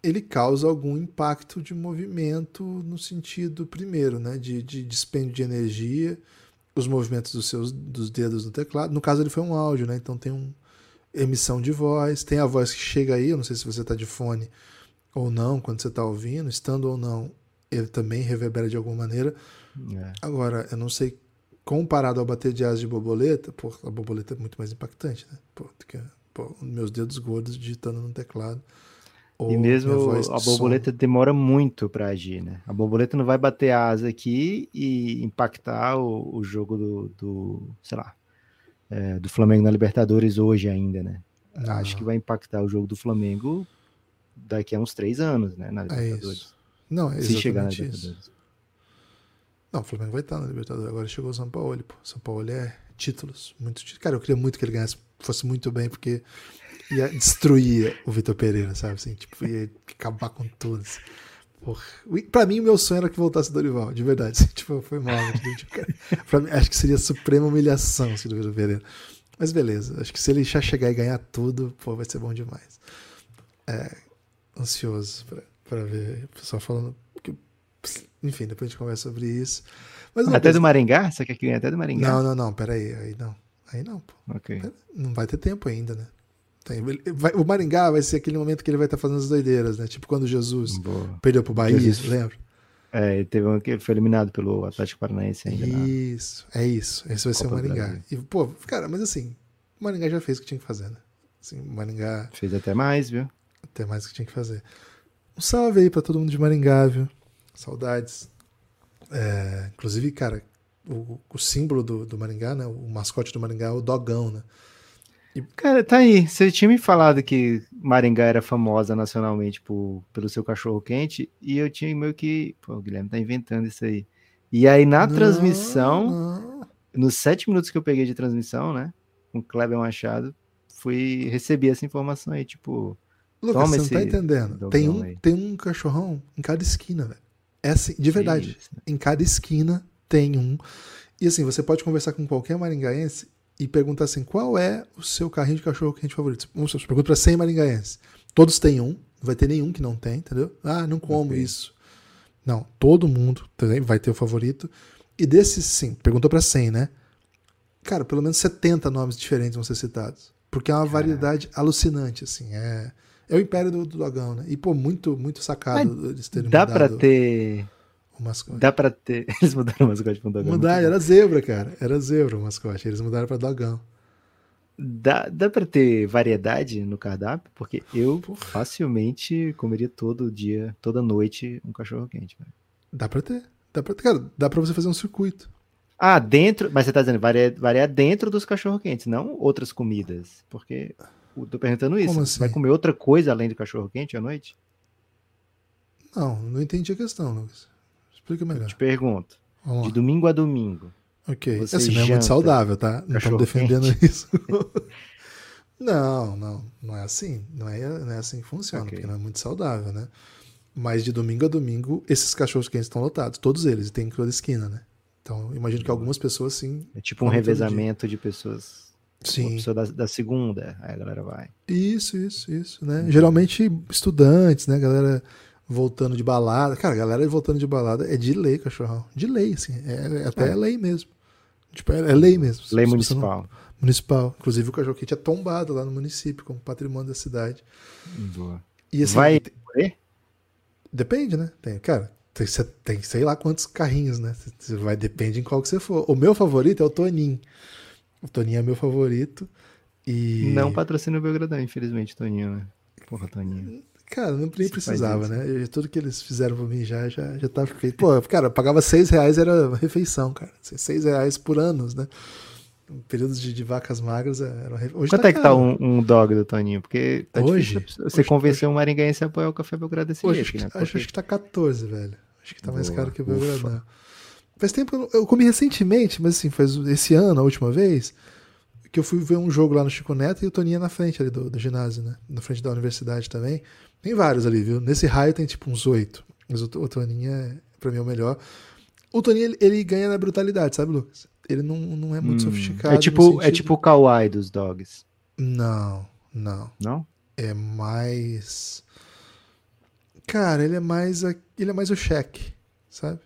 B: ele causa algum impacto de movimento no sentido, primeiro, né, de, de dispêndio de energia, os movimentos dos seus dos dedos no teclado. No caso, ele foi um áudio, né? Então tem uma emissão de voz, tem a voz que chega aí, eu não sei se você está de fone ou não, quando você está ouvindo, estando ou não, ele também reverbera de alguma maneira. É. Agora, eu não sei, comparado ao bater de asas de borboleta, pô, a borboleta é muito mais impactante, né? Pô, porque, pô, meus dedos gordos digitando no teclado
C: e mesmo a borboleta som. demora muito para agir, né? A borboleta não vai bater asa aqui e impactar o, o jogo do, do, sei lá, é, do Flamengo na Libertadores hoje ainda, né? Acho que vai impactar o jogo do Flamengo daqui a uns três anos, né? Na
B: É
C: Libertadores.
B: isso. Não, é
C: Se chegar na. Libertadores.
B: Não, o Flamengo vai estar na Libertadores. Agora chegou o São Paulo, pô. São Paulo é títulos, muito títulos. Cara, eu queria muito que ele ganhasse, fosse muito bem, porque ia destruir o Vitor Pereira, sabe? Assim, tipo, ia acabar com tudo. assim. Porra. O- Pra mim, o meu sonho era que voltasse o Dorival, de verdade. assim, tipo, foi mal. entendeu? Tipo, cara, mim, acho que seria a suprema humilhação se do Vitor Pereira. Mas beleza, acho que se ele já chegar e ganhar tudo, pô, vai ser bom demais. É, ansioso pra, pra ver o pessoal falando. Que, enfim, depois a gente conversa sobre isso. Mas
C: Até
B: coisa-
C: do Maringá? Você quer que até do Maringá?
B: Não, não, não, peraí. Aí não. Aí não, pô.
C: Ok.
B: Não vai ter tempo ainda, né? Tem- vai- o Maringá vai ser aquele momento que ele vai estar fazendo as doideiras, né? Tipo quando Jesus
C: Boa.
B: perdeu pro Bahia,
C: Jesus.
B: lembra?
C: É, ele teve um que foi eliminado pelo Atlético Paranaense ainda. na-
B: Isso, é isso. Esse vai ser o
C: Copa
B: Maringá. E, pô, cara, mas assim, o Maringá já fez o que tinha que fazer, né? Assim, o Maringá
C: Fez até mais, viu?
B: Até mais o que tinha que fazer. Um salve aí pra todo mundo de Maringá, viu? Saudades. É, inclusive, cara, o, o símbolo do, do Maringá, né? O mascote do Maringá é o dogão, né?
C: Cara, tá aí. Você tinha me falado que Maringá era famosa nacionalmente por, pelo seu cachorro quente, e eu tinha meio que. Pô, o Guilherme tá inventando isso aí. E aí, na
B: Não,
C: transmissão,
B: não.
C: nos sete minutos que eu peguei de transmissão, né? Com o Kleber Machado, fui recebi essa informação aí, tipo.
B: Lucas,
C: Toma
B: você não tá
C: esse
B: entendendo. Tem um,
C: aí.
B: tem um cachorrão em cada esquina, velho. É assim, de verdade.
C: isso.
B: Em cada esquina tem um. E assim, você pode conversar com qualquer maringaense e perguntar assim: qual é o seu carrinho de cachorro quente favorito? Vamos supor, pergunta para 100 maringaenses. Todos têm um, não vai ter nenhum que não tem, entendeu? Ah, não como
C: Ok.
B: isso. Não, todo mundo também vai ter o favorito. E desses, sim, perguntou para 100, né? Cara, pelo menos 70 nomes diferentes vão ser citados. Porque é uma variedade alucinante, assim. É, é o império do, do dogão, né? E, pô, muito, muito sacado eles terem
C: Dá pra
B: mudado
C: ter.
B: o mascote.
C: Dá pra ter. Eles mudaram o mascote pra um dogão.
B: Mudaram,
C: muito bom.
B: era zebra, cara. Era zebra o mascote. Eles mudaram pra dogão.
C: Dá, dá pra ter variedade no cardápio? Porque eu facilmente comeria todo dia, toda noite, um cachorro quente. velho.
B: Dá pra ter. Dá pra, cara, dá pra você fazer um circuito.
C: Ah, dentro. Mas você tá dizendo variar, variar dentro dos cachorro quentes, não outras comidas. Porque tô perguntando isso.
B: Como
C: Você vai
B: assim?
C: comer outra coisa além do cachorro quente à noite?
B: Não, não entendi a questão, Lucas. Explica
C: Eu
B: melhor.
C: te pergunto. De domingo a domingo.
B: Ok.
C: você
B: Assim, não é muito saudável, tá? Não estamos defendendo isso. não, não. Não é assim. Não é, não é assim que funciona,
C: Ok.
B: porque não é muito saudável, né? Mas de domingo a domingo, esses cachorros quentes estão lotados. Todos eles. E tem em toda esquina, né? Então, eu imagino que algumas pessoas, sim.
C: É tipo um revezamento de pessoas.
B: Sim.
C: pessoa da, da segunda, aí a galera vai.
B: Isso, isso, isso, né? Geralmente estudantes, né? Galera voltando de balada. Cara, galera voltando de balada é de lei, cachorrão. De lei, assim. É, é até
C: É.
B: lei mesmo. Tipo, é, é lei mesmo.
C: Lei
B: Se você não-
C: municipal.
B: Municipal. Inclusive o cachorro quente é tombado lá no município, como patrimônio da cidade.
C: Boa.
B: E assim,
C: Vai
B: te-
C: morrer?
B: depende, né? Tem, cara, tem, tem sei lá quantos carrinhos, né? Você vai, depende em qual que você for. O meu favorito é o Toninho. O Toninho é meu favorito. E.
C: Não patrocina o Belgradão, infelizmente, Toninho, né? Porra, Toninho.
B: Cara, não nem precisava, né? Eu- Tudo que eles fizeram pra mim já, já, já tá feito. Pô, cara, eu pagava seis reais, era refeição, cara. Assim, Seis reais por anos, né? Em períodos de, de vacas magras era uma refeição. Hoje
C: Quanto é que tá
B: caro.
C: um, um dog do Toninho? Porque tá
B: Hoje?
C: difícil você
B: Hoje-
C: convencer um maringaense a apoiar o Café Belgrado desse
B: Hoje,
C: jeito, né?
B: acho,
C: Porque-
B: acho que tá 14, velho. Acho que tá mais
C: Boa,
B: caro que o
C: ufa.
B: Faz tempo que eu, não- eu comi recentemente, mas assim, faz esse ano, a última vez, que eu fui ver um jogo lá no Chico Neto e o Toninho é na frente ali do, do ginásio, né? Na frente da universidade também. Tem vários ali, viu? Nesse raio tem tipo uns oito. Mas o, o Toninho é, pra mim, é o melhor. O Toninho, ele, ele ganha na brutalidade, sabe, Lucas? Ele não, não é muito
C: Hum,
B: sofisticado.
C: É tipo, é tipo o Kawaii dos dogs,
B: Não, não.
C: não?
B: É mais. Cara, ele é mais. a- Ele é mais o cheque, sabe?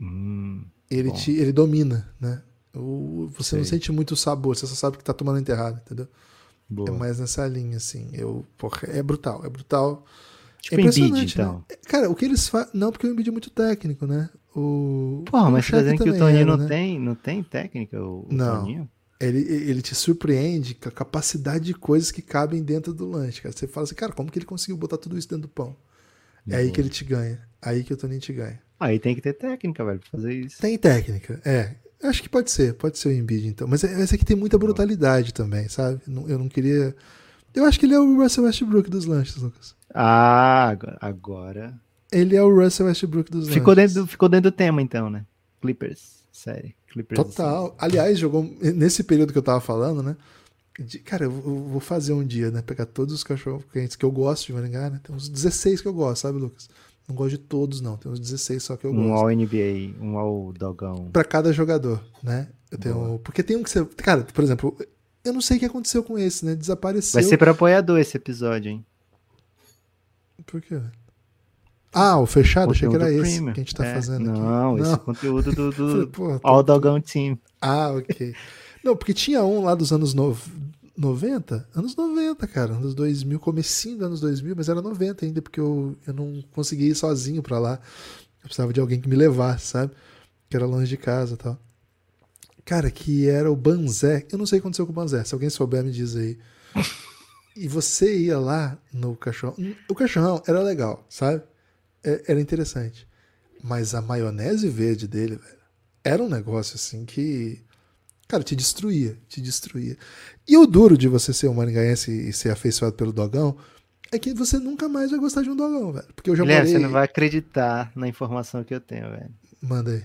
C: Hum,
B: Ele,
C: Bom.
B: te, ele domina, né? O, você não
C: Sei.
B: sente muito o sabor, você só sabe que tá tomando enterrado, entendeu?
C: boa.
B: É mais nessa linha, assim. Eu, porra, é brutal, é brutal.
C: tipo
B: é
C: Embiid,
B: impressionante,
C: então.
B: né? Cara, o que eles fazem. Não, porque o Embiid é muito técnico, né? O.
C: Porra,
B: o
C: mas você tá dizendo que o Toninho
B: era,
C: não,
B: né?
C: tem, não tem técnica, o, o
B: Não.
C: Toninho?
B: Ele, ele te surpreende com a capacidade de coisas que cabem dentro do lanche, cara. Você fala assim, cara, como que ele conseguiu botar tudo isso dentro do pão? É aí que ele te ganha. Aí que o Toninho te ganha.
C: Aí tem que ter técnica, velho, pra fazer isso.
B: Tem técnica, é. Acho que pode ser, pode ser o Embiid, então. Mas esse aqui tem muita brutalidade também, sabe? Eu não queria. Eu acho que ele é o Russell Westbrook dos lanches, Lucas.
C: Ah, agora.
B: Ele é o Russell Westbrook dos
C: ficou dentro, ficou dentro do tema, então, né? Clippers, série. Clippers
B: Total. Assim. Aliás, jogou nesse período que eu tava falando, né? De, cara, eu vou fazer um dia, né? Pegar todos os cachorros quentes que eu gosto de Maringá, né? Tem uns 16 que eu gosto, sabe, Lucas? Não gosto de todos, não. Tem uns 16 só que eu
C: um
B: gosto.
C: Um ao NBA, um ao Dogão.
B: Pra cada jogador, né? Eu tenho. Porque tem um que você. Cara, por exemplo, eu não sei o que aconteceu com esse, né? Desapareceu.
C: Vai ser pra apoiador esse episódio, hein?
B: Por quê? Ah, o fechado? Achei que era esse premium. que a gente tá é, fazendo
C: não,
B: aqui.
C: Não, esse é conteúdo do, do Falei, All Dogão Team.
B: Ah, ok. não, porque tinha um lá dos anos no... 90? Anos 90, cara. Anos 2000, comecinho dos anos 2000, mas era 90 ainda, porque eu, eu não consegui ir sozinho pra lá. Eu precisava de alguém que me levasse, sabe? Que era longe de casa e tal. Cara, que era o Banzé. Eu não sei o que aconteceu com o Banzé. Se alguém souber, me diz aí. E você ia lá no cachorro. O cachorrão era legal, sabe? É, era interessante. Mas a maionese verde dele, velho, era um negócio assim que. Cara, te destruía, te destruía. E o duro de você ser um maringaense e ser afeiçoado pelo dogão é que você nunca mais vai gostar de um dogão, velho. Porque eu já
C: Guilherme,
B: morei...
C: você não vai acreditar na informação que eu tenho, velho.
B: Manda aí.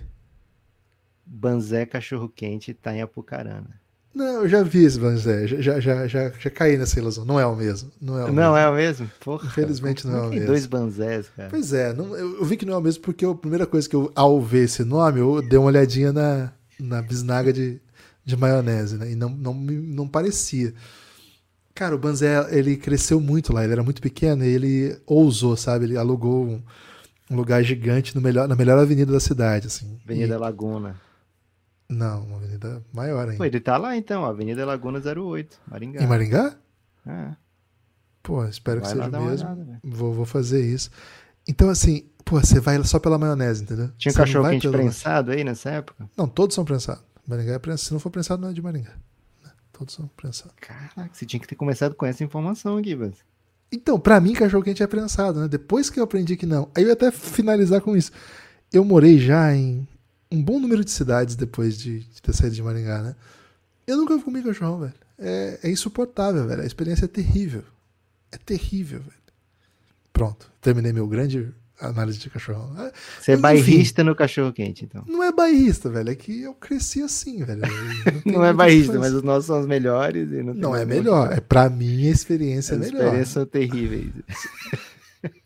C: Banzé Cachorro Quente tá em Apucarana.
B: Não, eu já vi esse Banzé, já, já, já, já, caí nessa ilusão. Não é o mesmo. Não é o
C: não
B: mesmo.
C: É o mesmo? Porra,
B: Infelizmente não é o mesmo.
C: dois Banzés, cara.
B: Pois é, não, eu, vi que não é o mesmo porque a primeira coisa que eu, ao ver esse nome, eu dei uma olhadinha na, na bisnaga de, de maionese, né? E não, não, não parecia. Cara, o Banzé, ele cresceu muito lá, ele era muito pequeno e ele ousou, sabe? Ele alugou um, um lugar gigante no melhor, na melhor avenida da cidade, assim.
C: Avenida
B: e...
C: Laguna.
B: Não, uma avenida maior ainda. Pô,
C: ele tá lá então, Avenida Laguna 08, Maringá.
B: Em Maringá?
C: É.
B: Pô, espero vai que seja mesmo. Olhada, vou, vou fazer isso. Então, assim, pô, você vai só pela maionese, entendeu?
C: Tinha
B: um
C: cachorro quente prensado aí nessa época?
B: Não, todos são prensados. Maringá é prensado. Se não for prensado, não é de Maringá. Né? Todos são prensados.
C: Caraca, você tinha que ter começado com essa informação aqui, velho.
B: Então, pra mim, cachorro quente é prensado, né? Depois que eu aprendi que não. Aí eu ia até finalizar com isso. Eu morei já em um bom número de cidades depois de, de ter saído de Maringá, né? Eu nunca comi cachorrão, velho. É, é insuportável, velho. A experiência é terrível. É terrível, velho. Pronto. Terminei meu grande análise de cachorrão.
C: É, Você é bairrista no cachorro quente, então.
B: Não é bairrista, velho. É que eu cresci assim, velho.
C: Não, não é bairrista, mas os nossos são os melhores.
B: não, não é melhor. É, pra mim, a experiência As é melhor. As
C: experiências são terríveis.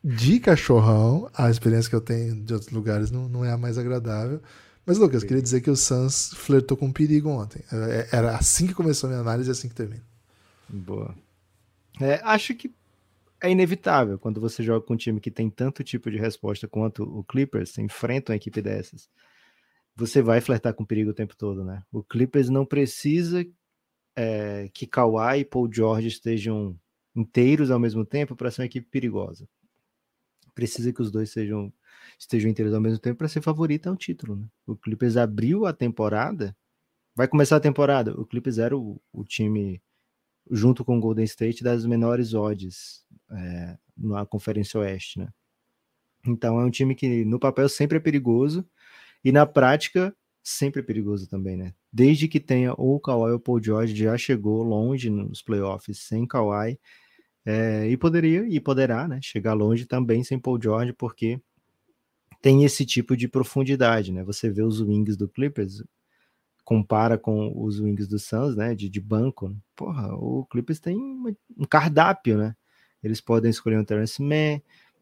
B: De cachorrão, a experiência que eu tenho de outros lugares não, não é a mais agradável. Mas, Lucas, queria dizer que o Suns flertou com perigo ontem. É, era assim que começou a minha análise e assim que termina.
C: Boa. É, acho que é inevitável quando você joga com um time que tem tanto tipo de resposta quanto o Clippers, enfrenta uma equipe dessas. Você vai flertar com perigo o tempo todo, né? O Clippers não precisa é, que Kawhi e Paul George estejam inteiros ao mesmo tempo para ser uma equipe perigosa. Precisa que os dois sejam estejam inteiros ao mesmo tempo para ser favorita ao título. Né? O Clippers abriu a temporada, vai começar a temporada. O Clippers era o, o time, junto com o Golden State, das menores odds é, na Conferência Oeste. Né? Então é um time que no papel sempre é perigoso e na prática sempre é perigoso também, né? Desde que tenha ou o Kawhi ou o Paul George já chegou longe nos playoffs sem Kawhi é, e poderia e poderá, né? Chegar longe também sem Paul George porque tem esse tipo de profundidade, né? Você vê os wings do Clippers, compara com os wings do Suns, né? De, de banco. Né? Porra, o Clippers tem um cardápio, né? Eles podem escolher um Terence Mann,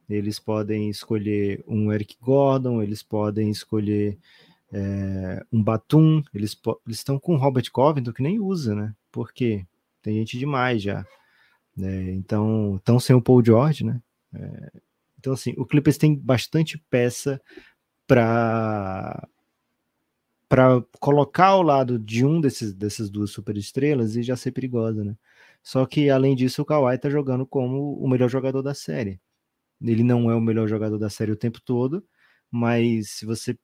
C: eles podem escolher um Eric Gordon, eles podem escolher é, um Batum, eles, estão com o Robert Covington que nem usa, né? Porque tem gente demais já. Né? Então, estão sem o Paul George, né? É, então, assim, o Clippers tem bastante peça para para colocar ao lado de um desses dessas duas superestrelas e já ser perigosa, né? Só que além disso, o Kawhi tá jogando como o melhor jogador da série. Ele não é o melhor jogador da série o tempo todo, mas se você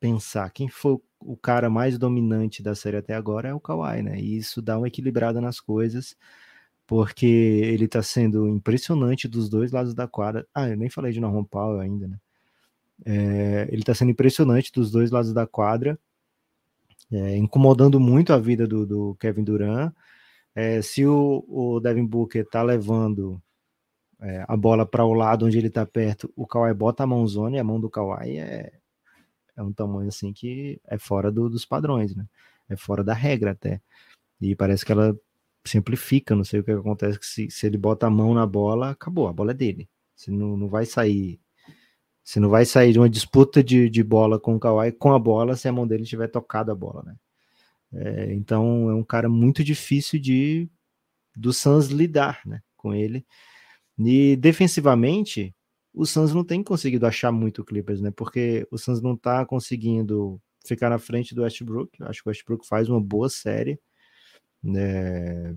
C: pensar quem foi o cara mais dominante da série até agora é o Kawhi, né? E isso dá uma equilibrada nas coisas porque ele está sendo impressionante dos dois lados da quadra. Ah, eu nem falei de Norman Powell ainda, né? É, ele está sendo impressionante dos dois lados da quadra, é, incomodando muito a vida do, do Kevin Durant. É, se o, o, Devin Booker está levando é, a bola para o lado onde ele está perto, o Kawhi bota a mãozona e a mão do Kawhi é, é um tamanho assim que é fora do, dos padrões, né? É fora da regra até. E parece que ela simplifica, não sei o que acontece, que se, se ele bota a mão na bola, acabou, a bola é dele. Você não, não vai sair. Você não vai sair de uma disputa de, de bola com o Kawhi com a bola se a mão dele tiver tocado a bola, né? É, então é um cara muito difícil de do Suns lidar né, com ele. E defensivamente, o Suns não tem conseguido achar muito o Clippers, né? Porque o Suns não tá conseguindo ficar na frente do Westbrook. Acho que o Westbrook faz uma boa série. Né?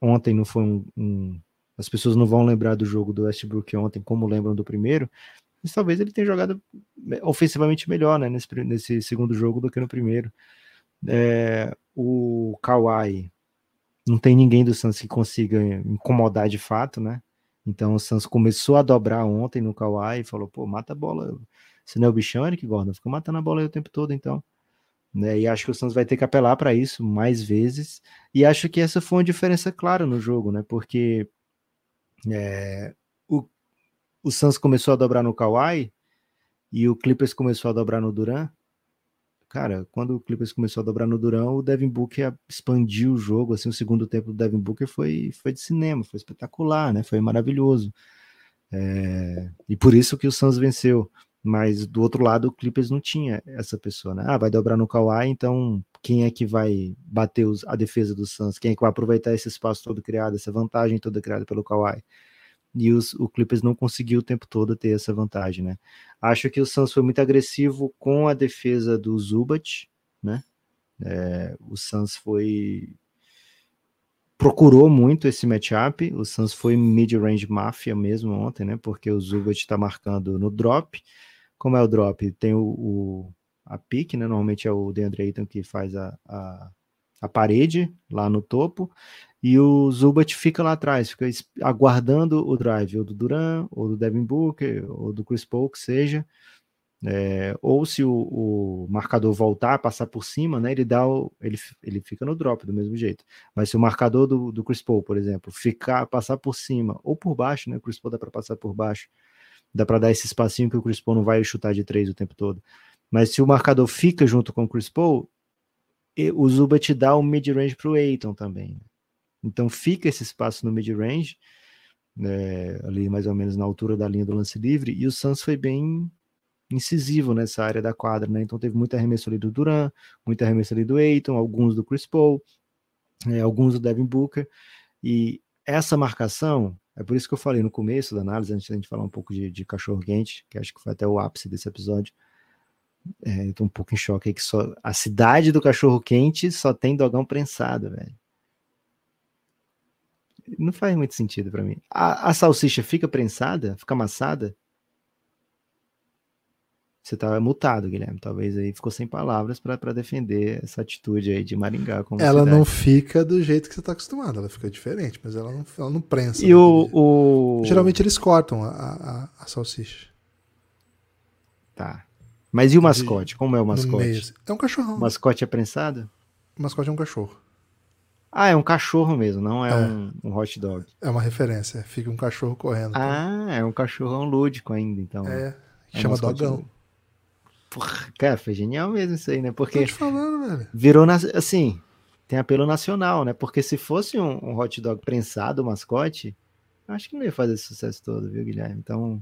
C: Ontem não foi um, um, As pessoas não vão lembrar do jogo do Westbrook ontem como lembram do primeiro. Mas talvez ele tenha jogado ofensivamente melhor né, nesse, nesse segundo jogo do que no primeiro. É, o Kawhi não tem ninguém do Suns que consiga incomodar de fato, né? Então o Suns começou a dobrar ontem no Kawhi e falou, pô, mata a bola. Você não é o bichão, Eric Gordon? Fica matando a bola aí o tempo todo, então. Né? E acho que o Suns vai ter que apelar para isso mais vezes. E acho que essa foi uma diferença clara no jogo, né? Porque é, o, o Suns começou a dobrar no Kawhi e o Clippers começou a dobrar no Duran cara, quando o Clippers começou a dobrar no Durão, o Devin Booker expandiu o jogo, assim, o segundo tempo do Devin Booker foi, foi de cinema, foi espetacular, né, foi maravilhoso. É, e por isso que o Suns venceu. Mas do outro lado, o Clippers não tinha essa pessoa, né? Ah, vai dobrar no Kawhi, então quem é que vai bater os, a defesa do Suns? Quem é que vai aproveitar esse espaço todo criado, essa vantagem toda criada pelo Kawhi? E os, o Clippers não conseguiu o tempo todo ter essa vantagem, né? Acho que o Suns foi muito agressivo com a defesa do Zubat, né? É, o Suns foi procurou muito esse matchup. O Suns foi mid-range máfia mesmo ontem, né? Porque o Zubat está marcando no drop. Como é o drop? Tem o, o a pick, né? Normalmente é o DeAndre Ayton que faz a, a, a parede lá no topo e o Zubat fica lá atrás, fica aguardando o drive, ou do Duran, ou do Devin Booker, ou do Chris Paul, que seja. É, ou se o, o, marcador voltar, passar por cima, né, ele dá o, ele, ele fica no drop do mesmo jeito. Mas se o marcador do, do Chris Paul, por exemplo, ficar passar por cima ou por baixo, né, o Chris Paul dá para passar por baixo, dá para dar esse espacinho que o Chris Paul não vai chutar de três o tempo todo. Mas se o marcador fica junto com o Chris Paul, o Zubat dá o mid-range para o Aiton também. Então fica esse espaço no mid-range, né, ali mais ou menos na altura da linha do lance livre, e o Suns foi bem incisivo nessa área da quadra, né? Então teve muita arremesso ali do Duran, muita arremesso ali do Aiton, alguns do Chris Paul, é, alguns do Devin Booker, e essa marcação, é por isso que eu falei no começo da análise, antes da gente falar um pouco de, de cachorro-quente, que acho que foi até o ápice desse episódio, é, eu tô um pouco em choque aí que só a cidade do cachorro-quente só tem dogão prensado, velho. Não faz muito sentido para mim. A, a, salsicha fica prensada? Fica amassada? Você tá mutado, Guilherme. Talvez aí ficou sem palavras para defender essa atitude aí de Maringá.
B: ela cidade. não fica do jeito que você tá acostumado, ela fica diferente, mas ela não, ela não prensa.
C: E o, o,
B: Geralmente eles cortam a, a, a, salsicha.
C: Tá. Mas e o mascote? Como é o mascote?
B: Assim. É um cachorrão.
C: O mascote é prensado?
B: O mascote é um cachorro.
C: Ah, é um cachorro mesmo, não é, é. Um, um, hot dog.
B: É uma referência, fica um cachorro correndo.
C: Ah, é um cachorrão lúdico ainda, então.
B: É, é chama dogão.
C: Porra, cara, foi genial mesmo isso aí, né? Porque.
B: Tô te falando, velho.
C: Virou, na... assim, tem apelo nacional, né? Porque se fosse um, um hot dog prensado, o mascote, acho que não ia fazer esse sucesso todo, viu, Guilherme? Então.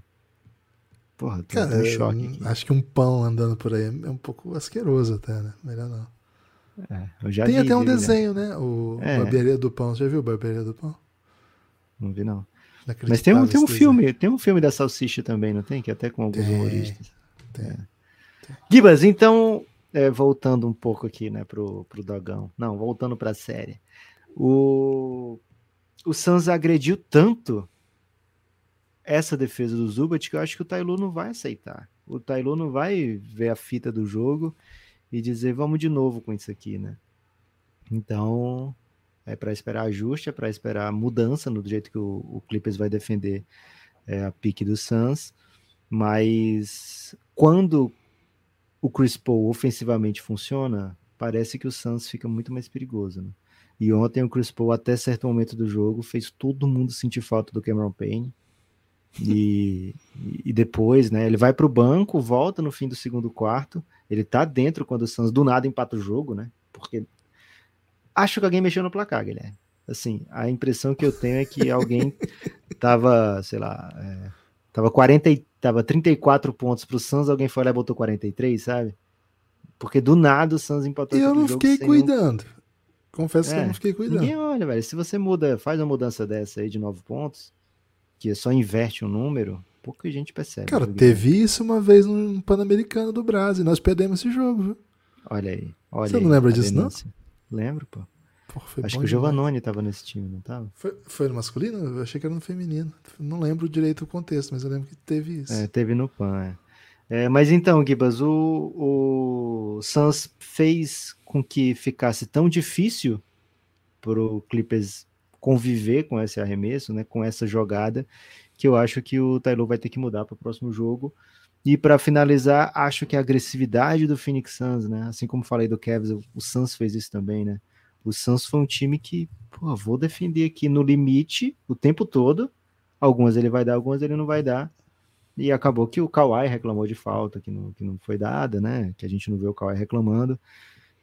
C: Porra, tô cara, um choque. Aqui.
B: Acho que um pão andando por aí é um pouco asqueroso até, né? Melhor não.
C: É,
B: Tem vi, até um desenho, né? O é. Barbearia do Pão. Você já viu Barbearia do Pão?
C: Não vi, não. Mas tem um, tem um filme, tem um filme da salsicha também, não tem? Que até com alguns tem, humoristas. Tem, é. tem. Gibas, então, é, voltando um pouco aqui, né, pro, pro Dogão. Não, voltando pra série. O, o Sans agrediu tanto essa defesa do Zubat que eu acho que o Tailu não vai aceitar. O Tailu não vai ver a fita do jogo e dizer vamos de novo com isso aqui, né? Então é para esperar ajuste, é para esperar mudança no jeito que o, o Clippers vai defender é, a pique do Suns, mas quando o Chris Paul ofensivamente funciona, parece que o Suns fica muito mais perigoso, né? E ontem o Chris Paul, até certo momento do jogo, fez todo mundo sentir falta do Cameron Payne. E, e depois, né, ele vai para o banco, volta no fim do segundo quarto, ele tá dentro quando o Suns do nada empata o jogo, né? Porque acho que alguém mexeu no placar, Guilherme. Assim, a impressão que eu tenho é que alguém tava, sei lá, é, tava 40 tava 34 pontos pro Suns, alguém foi lá e botou 43, sabe? Porque do nada o Suns empatou
B: E eu não fiquei cuidando. Nenhum... Confesso é, que eu é, não fiquei cuidando.
C: Ninguém olha, velho. Se você muda, faz uma mudança dessa aí de 9 pontos, que só inverte um número, pouca gente percebe.
B: Cara, teve isso uma vez no Pan-Americano do Brasil. Nós perdemos esse jogo, viu?
C: Olha aí. Olha
B: Você
C: aí,
B: não lembra disso,
C: denúncia. não? Lembro, pô. Porra, Acho que o Giovannone estava nesse time, não estava?
B: Foi, foi no masculino? Eu achei que era no feminino. Não lembro direito o contexto, mas eu lembro que teve isso.
C: É, teve no PAN, é. é mas então, Gibas, o, o Suns fez com que ficasse tão difícil para o Clippers conviver com esse arremesso, né, com essa jogada, que eu acho que o Taylor vai ter que mudar para o próximo jogo. E para finalizar, acho que a agressividade do Phoenix Suns, né, assim como falei do Cavs, o Suns fez isso também, né, o Suns foi um time que, pô, vou defender aqui no limite o tempo todo. Algumas ele vai dar, algumas ele não vai dar. E acabou que o Kawhi reclamou de falta, que não, que não foi dada, né? Que a gente não vê o Kawhi reclamando.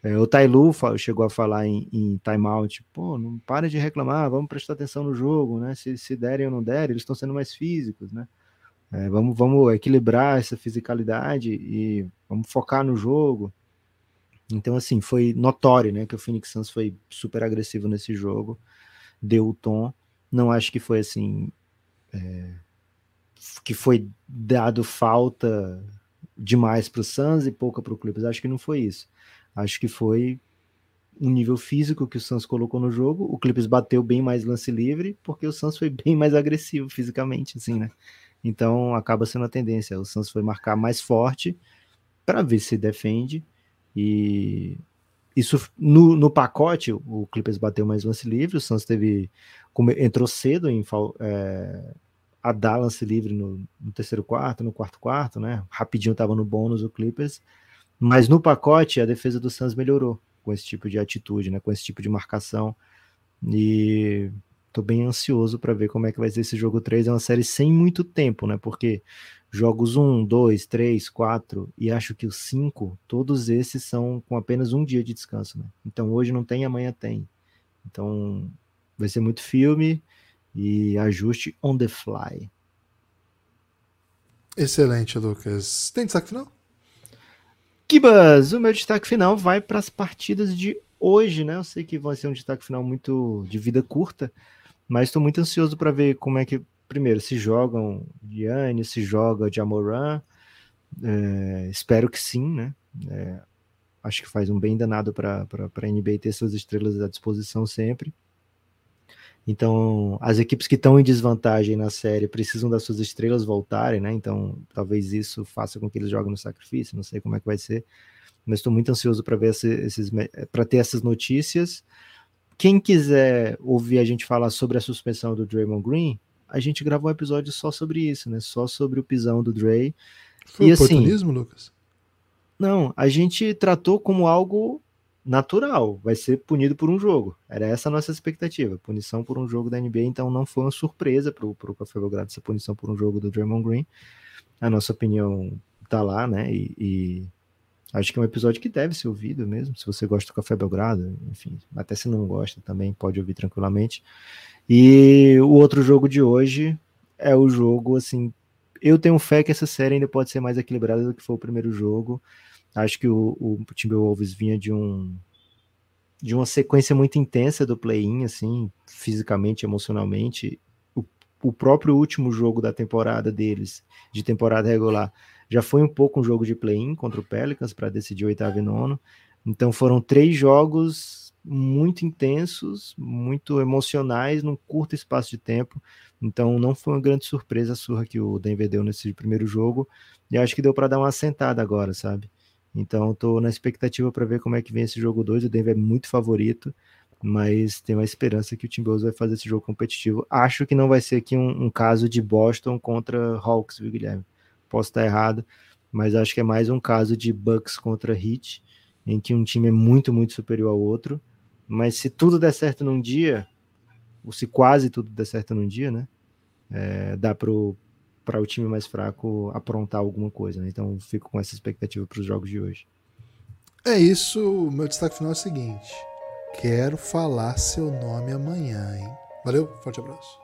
C: É, o Tailu chegou a falar em, em timeout, pô, não para de reclamar, vamos prestar atenção no jogo, né? Se, se derem ou não derem, eles estão sendo mais físicos, né? É, vamos, vamos equilibrar essa fisicalidade e vamos focar no jogo. Então, assim, foi notório, né, que o Phoenix Suns foi super agressivo nesse jogo, deu o tom. Não acho que foi assim, é, que foi dado falta demais para o Suns e pouca para o Clippers. Acho que não foi isso. Acho que foi um nível físico que o Suns colocou no jogo. O Clippers bateu bem mais lance livre, porque o Suns foi bem mais agressivo fisicamente, assim, né? Então acaba sendo a tendência. O Suns foi marcar mais forte para ver se defende e isso no, no pacote, o Clippers bateu mais lance livre, o Suns teve entrou cedo em é, a dar lance livre no, no, terceiro quarto, no quarto quarto, né? Rapidinho estava no bônus o Clippers, mas no pacote a defesa do Suns melhorou com esse tipo de atitude, né? Com esse tipo de marcação e tô bem ansioso para ver como é que vai ser esse jogo 3. É uma série sem muito tempo, né? Porque jogos 1, 2, 3, 4 e acho que os 5, todos esses são com apenas um dia de descanso, né? Então hoje não tem, amanhã tem. Então vai ser muito filme e ajuste on the fly.
B: Excelente, Lucas. Tem destaque final?
C: Kibas, o meu destaque final vai para as partidas de hoje, né? Eu sei que vai ser um destaque final muito de vida curta, mas estou muito ansioso para ver como é que primeiro, se jogam Yannis, se joga Jamoran, é, espero que sim, né? É, acho que faz um bem danado para a NBA ter suas estrelas à disposição sempre. Então, as equipes que estão em desvantagem na série precisam das suas estrelas voltarem, né? Então, talvez isso faça com que eles joguem no sacrifício, não sei como é que vai ser. Mas estou muito ansioso para ver esses, para ter essas notícias. Quem quiser ouvir a gente falar sobre a suspensão do Draymond Green, a gente gravou um episódio só sobre isso, né? Só sobre o pisão do Dre.
B: Foi e, assim, oportunismo, assim, Lucas?
C: Não, a gente tratou como algo natural, vai ser punido por um jogo. Era essa a nossa expectativa, punição por um jogo da NBA, então não foi uma surpresa para o Café Belgrado essa punição por um jogo do Draymond Green. A nossa opinião tá lá, né? E, e, acho que é um episódio que deve ser ouvido mesmo. Se você gosta do Café Belgrado, enfim, até se não gosta também pode ouvir tranquilamente. E o outro jogo de hoje é o jogo, assim, eu tenho fé que essa série ainda pode ser mais equilibrada do que foi o primeiro jogo. Acho que o, o Timberwolves vinha de um de uma sequência muito intensa do play-in, assim, fisicamente, emocionalmente. O, o próprio último jogo da temporada deles, de temporada regular, já foi um pouco um jogo de play-in contra o Pelicans para decidir oitavo e nono. Então foram três jogos muito intensos, muito emocionais num curto espaço de tempo. Então não foi uma grande surpresa a surra que o Denver deu nesse primeiro jogo. E acho que deu para dar uma assentada agora, sabe? Então estou na expectativa para ver como é que vem esse jogo 2. O Denver é muito favorito, mas tem uma esperança que o Timberwolves vai fazer esse jogo competitivo. Acho que não vai ser aqui um, um caso de Boston contra Hawks, viu, Guilherme? Posso estar errado, mas acho que é mais um caso de Bucks contra Heat, em que um time é muito, muito superior ao outro Mas se tudo der certo num dia, ou se quase tudo der certo num dia, né? É, dá para o time mais fraco aprontar alguma coisa. Né? Então fico com essa expectativa para os jogos de hoje.
B: É isso. Meu destaque final é o seguinte: quero falar seu nome amanhã, hein? Valeu, forte abraço.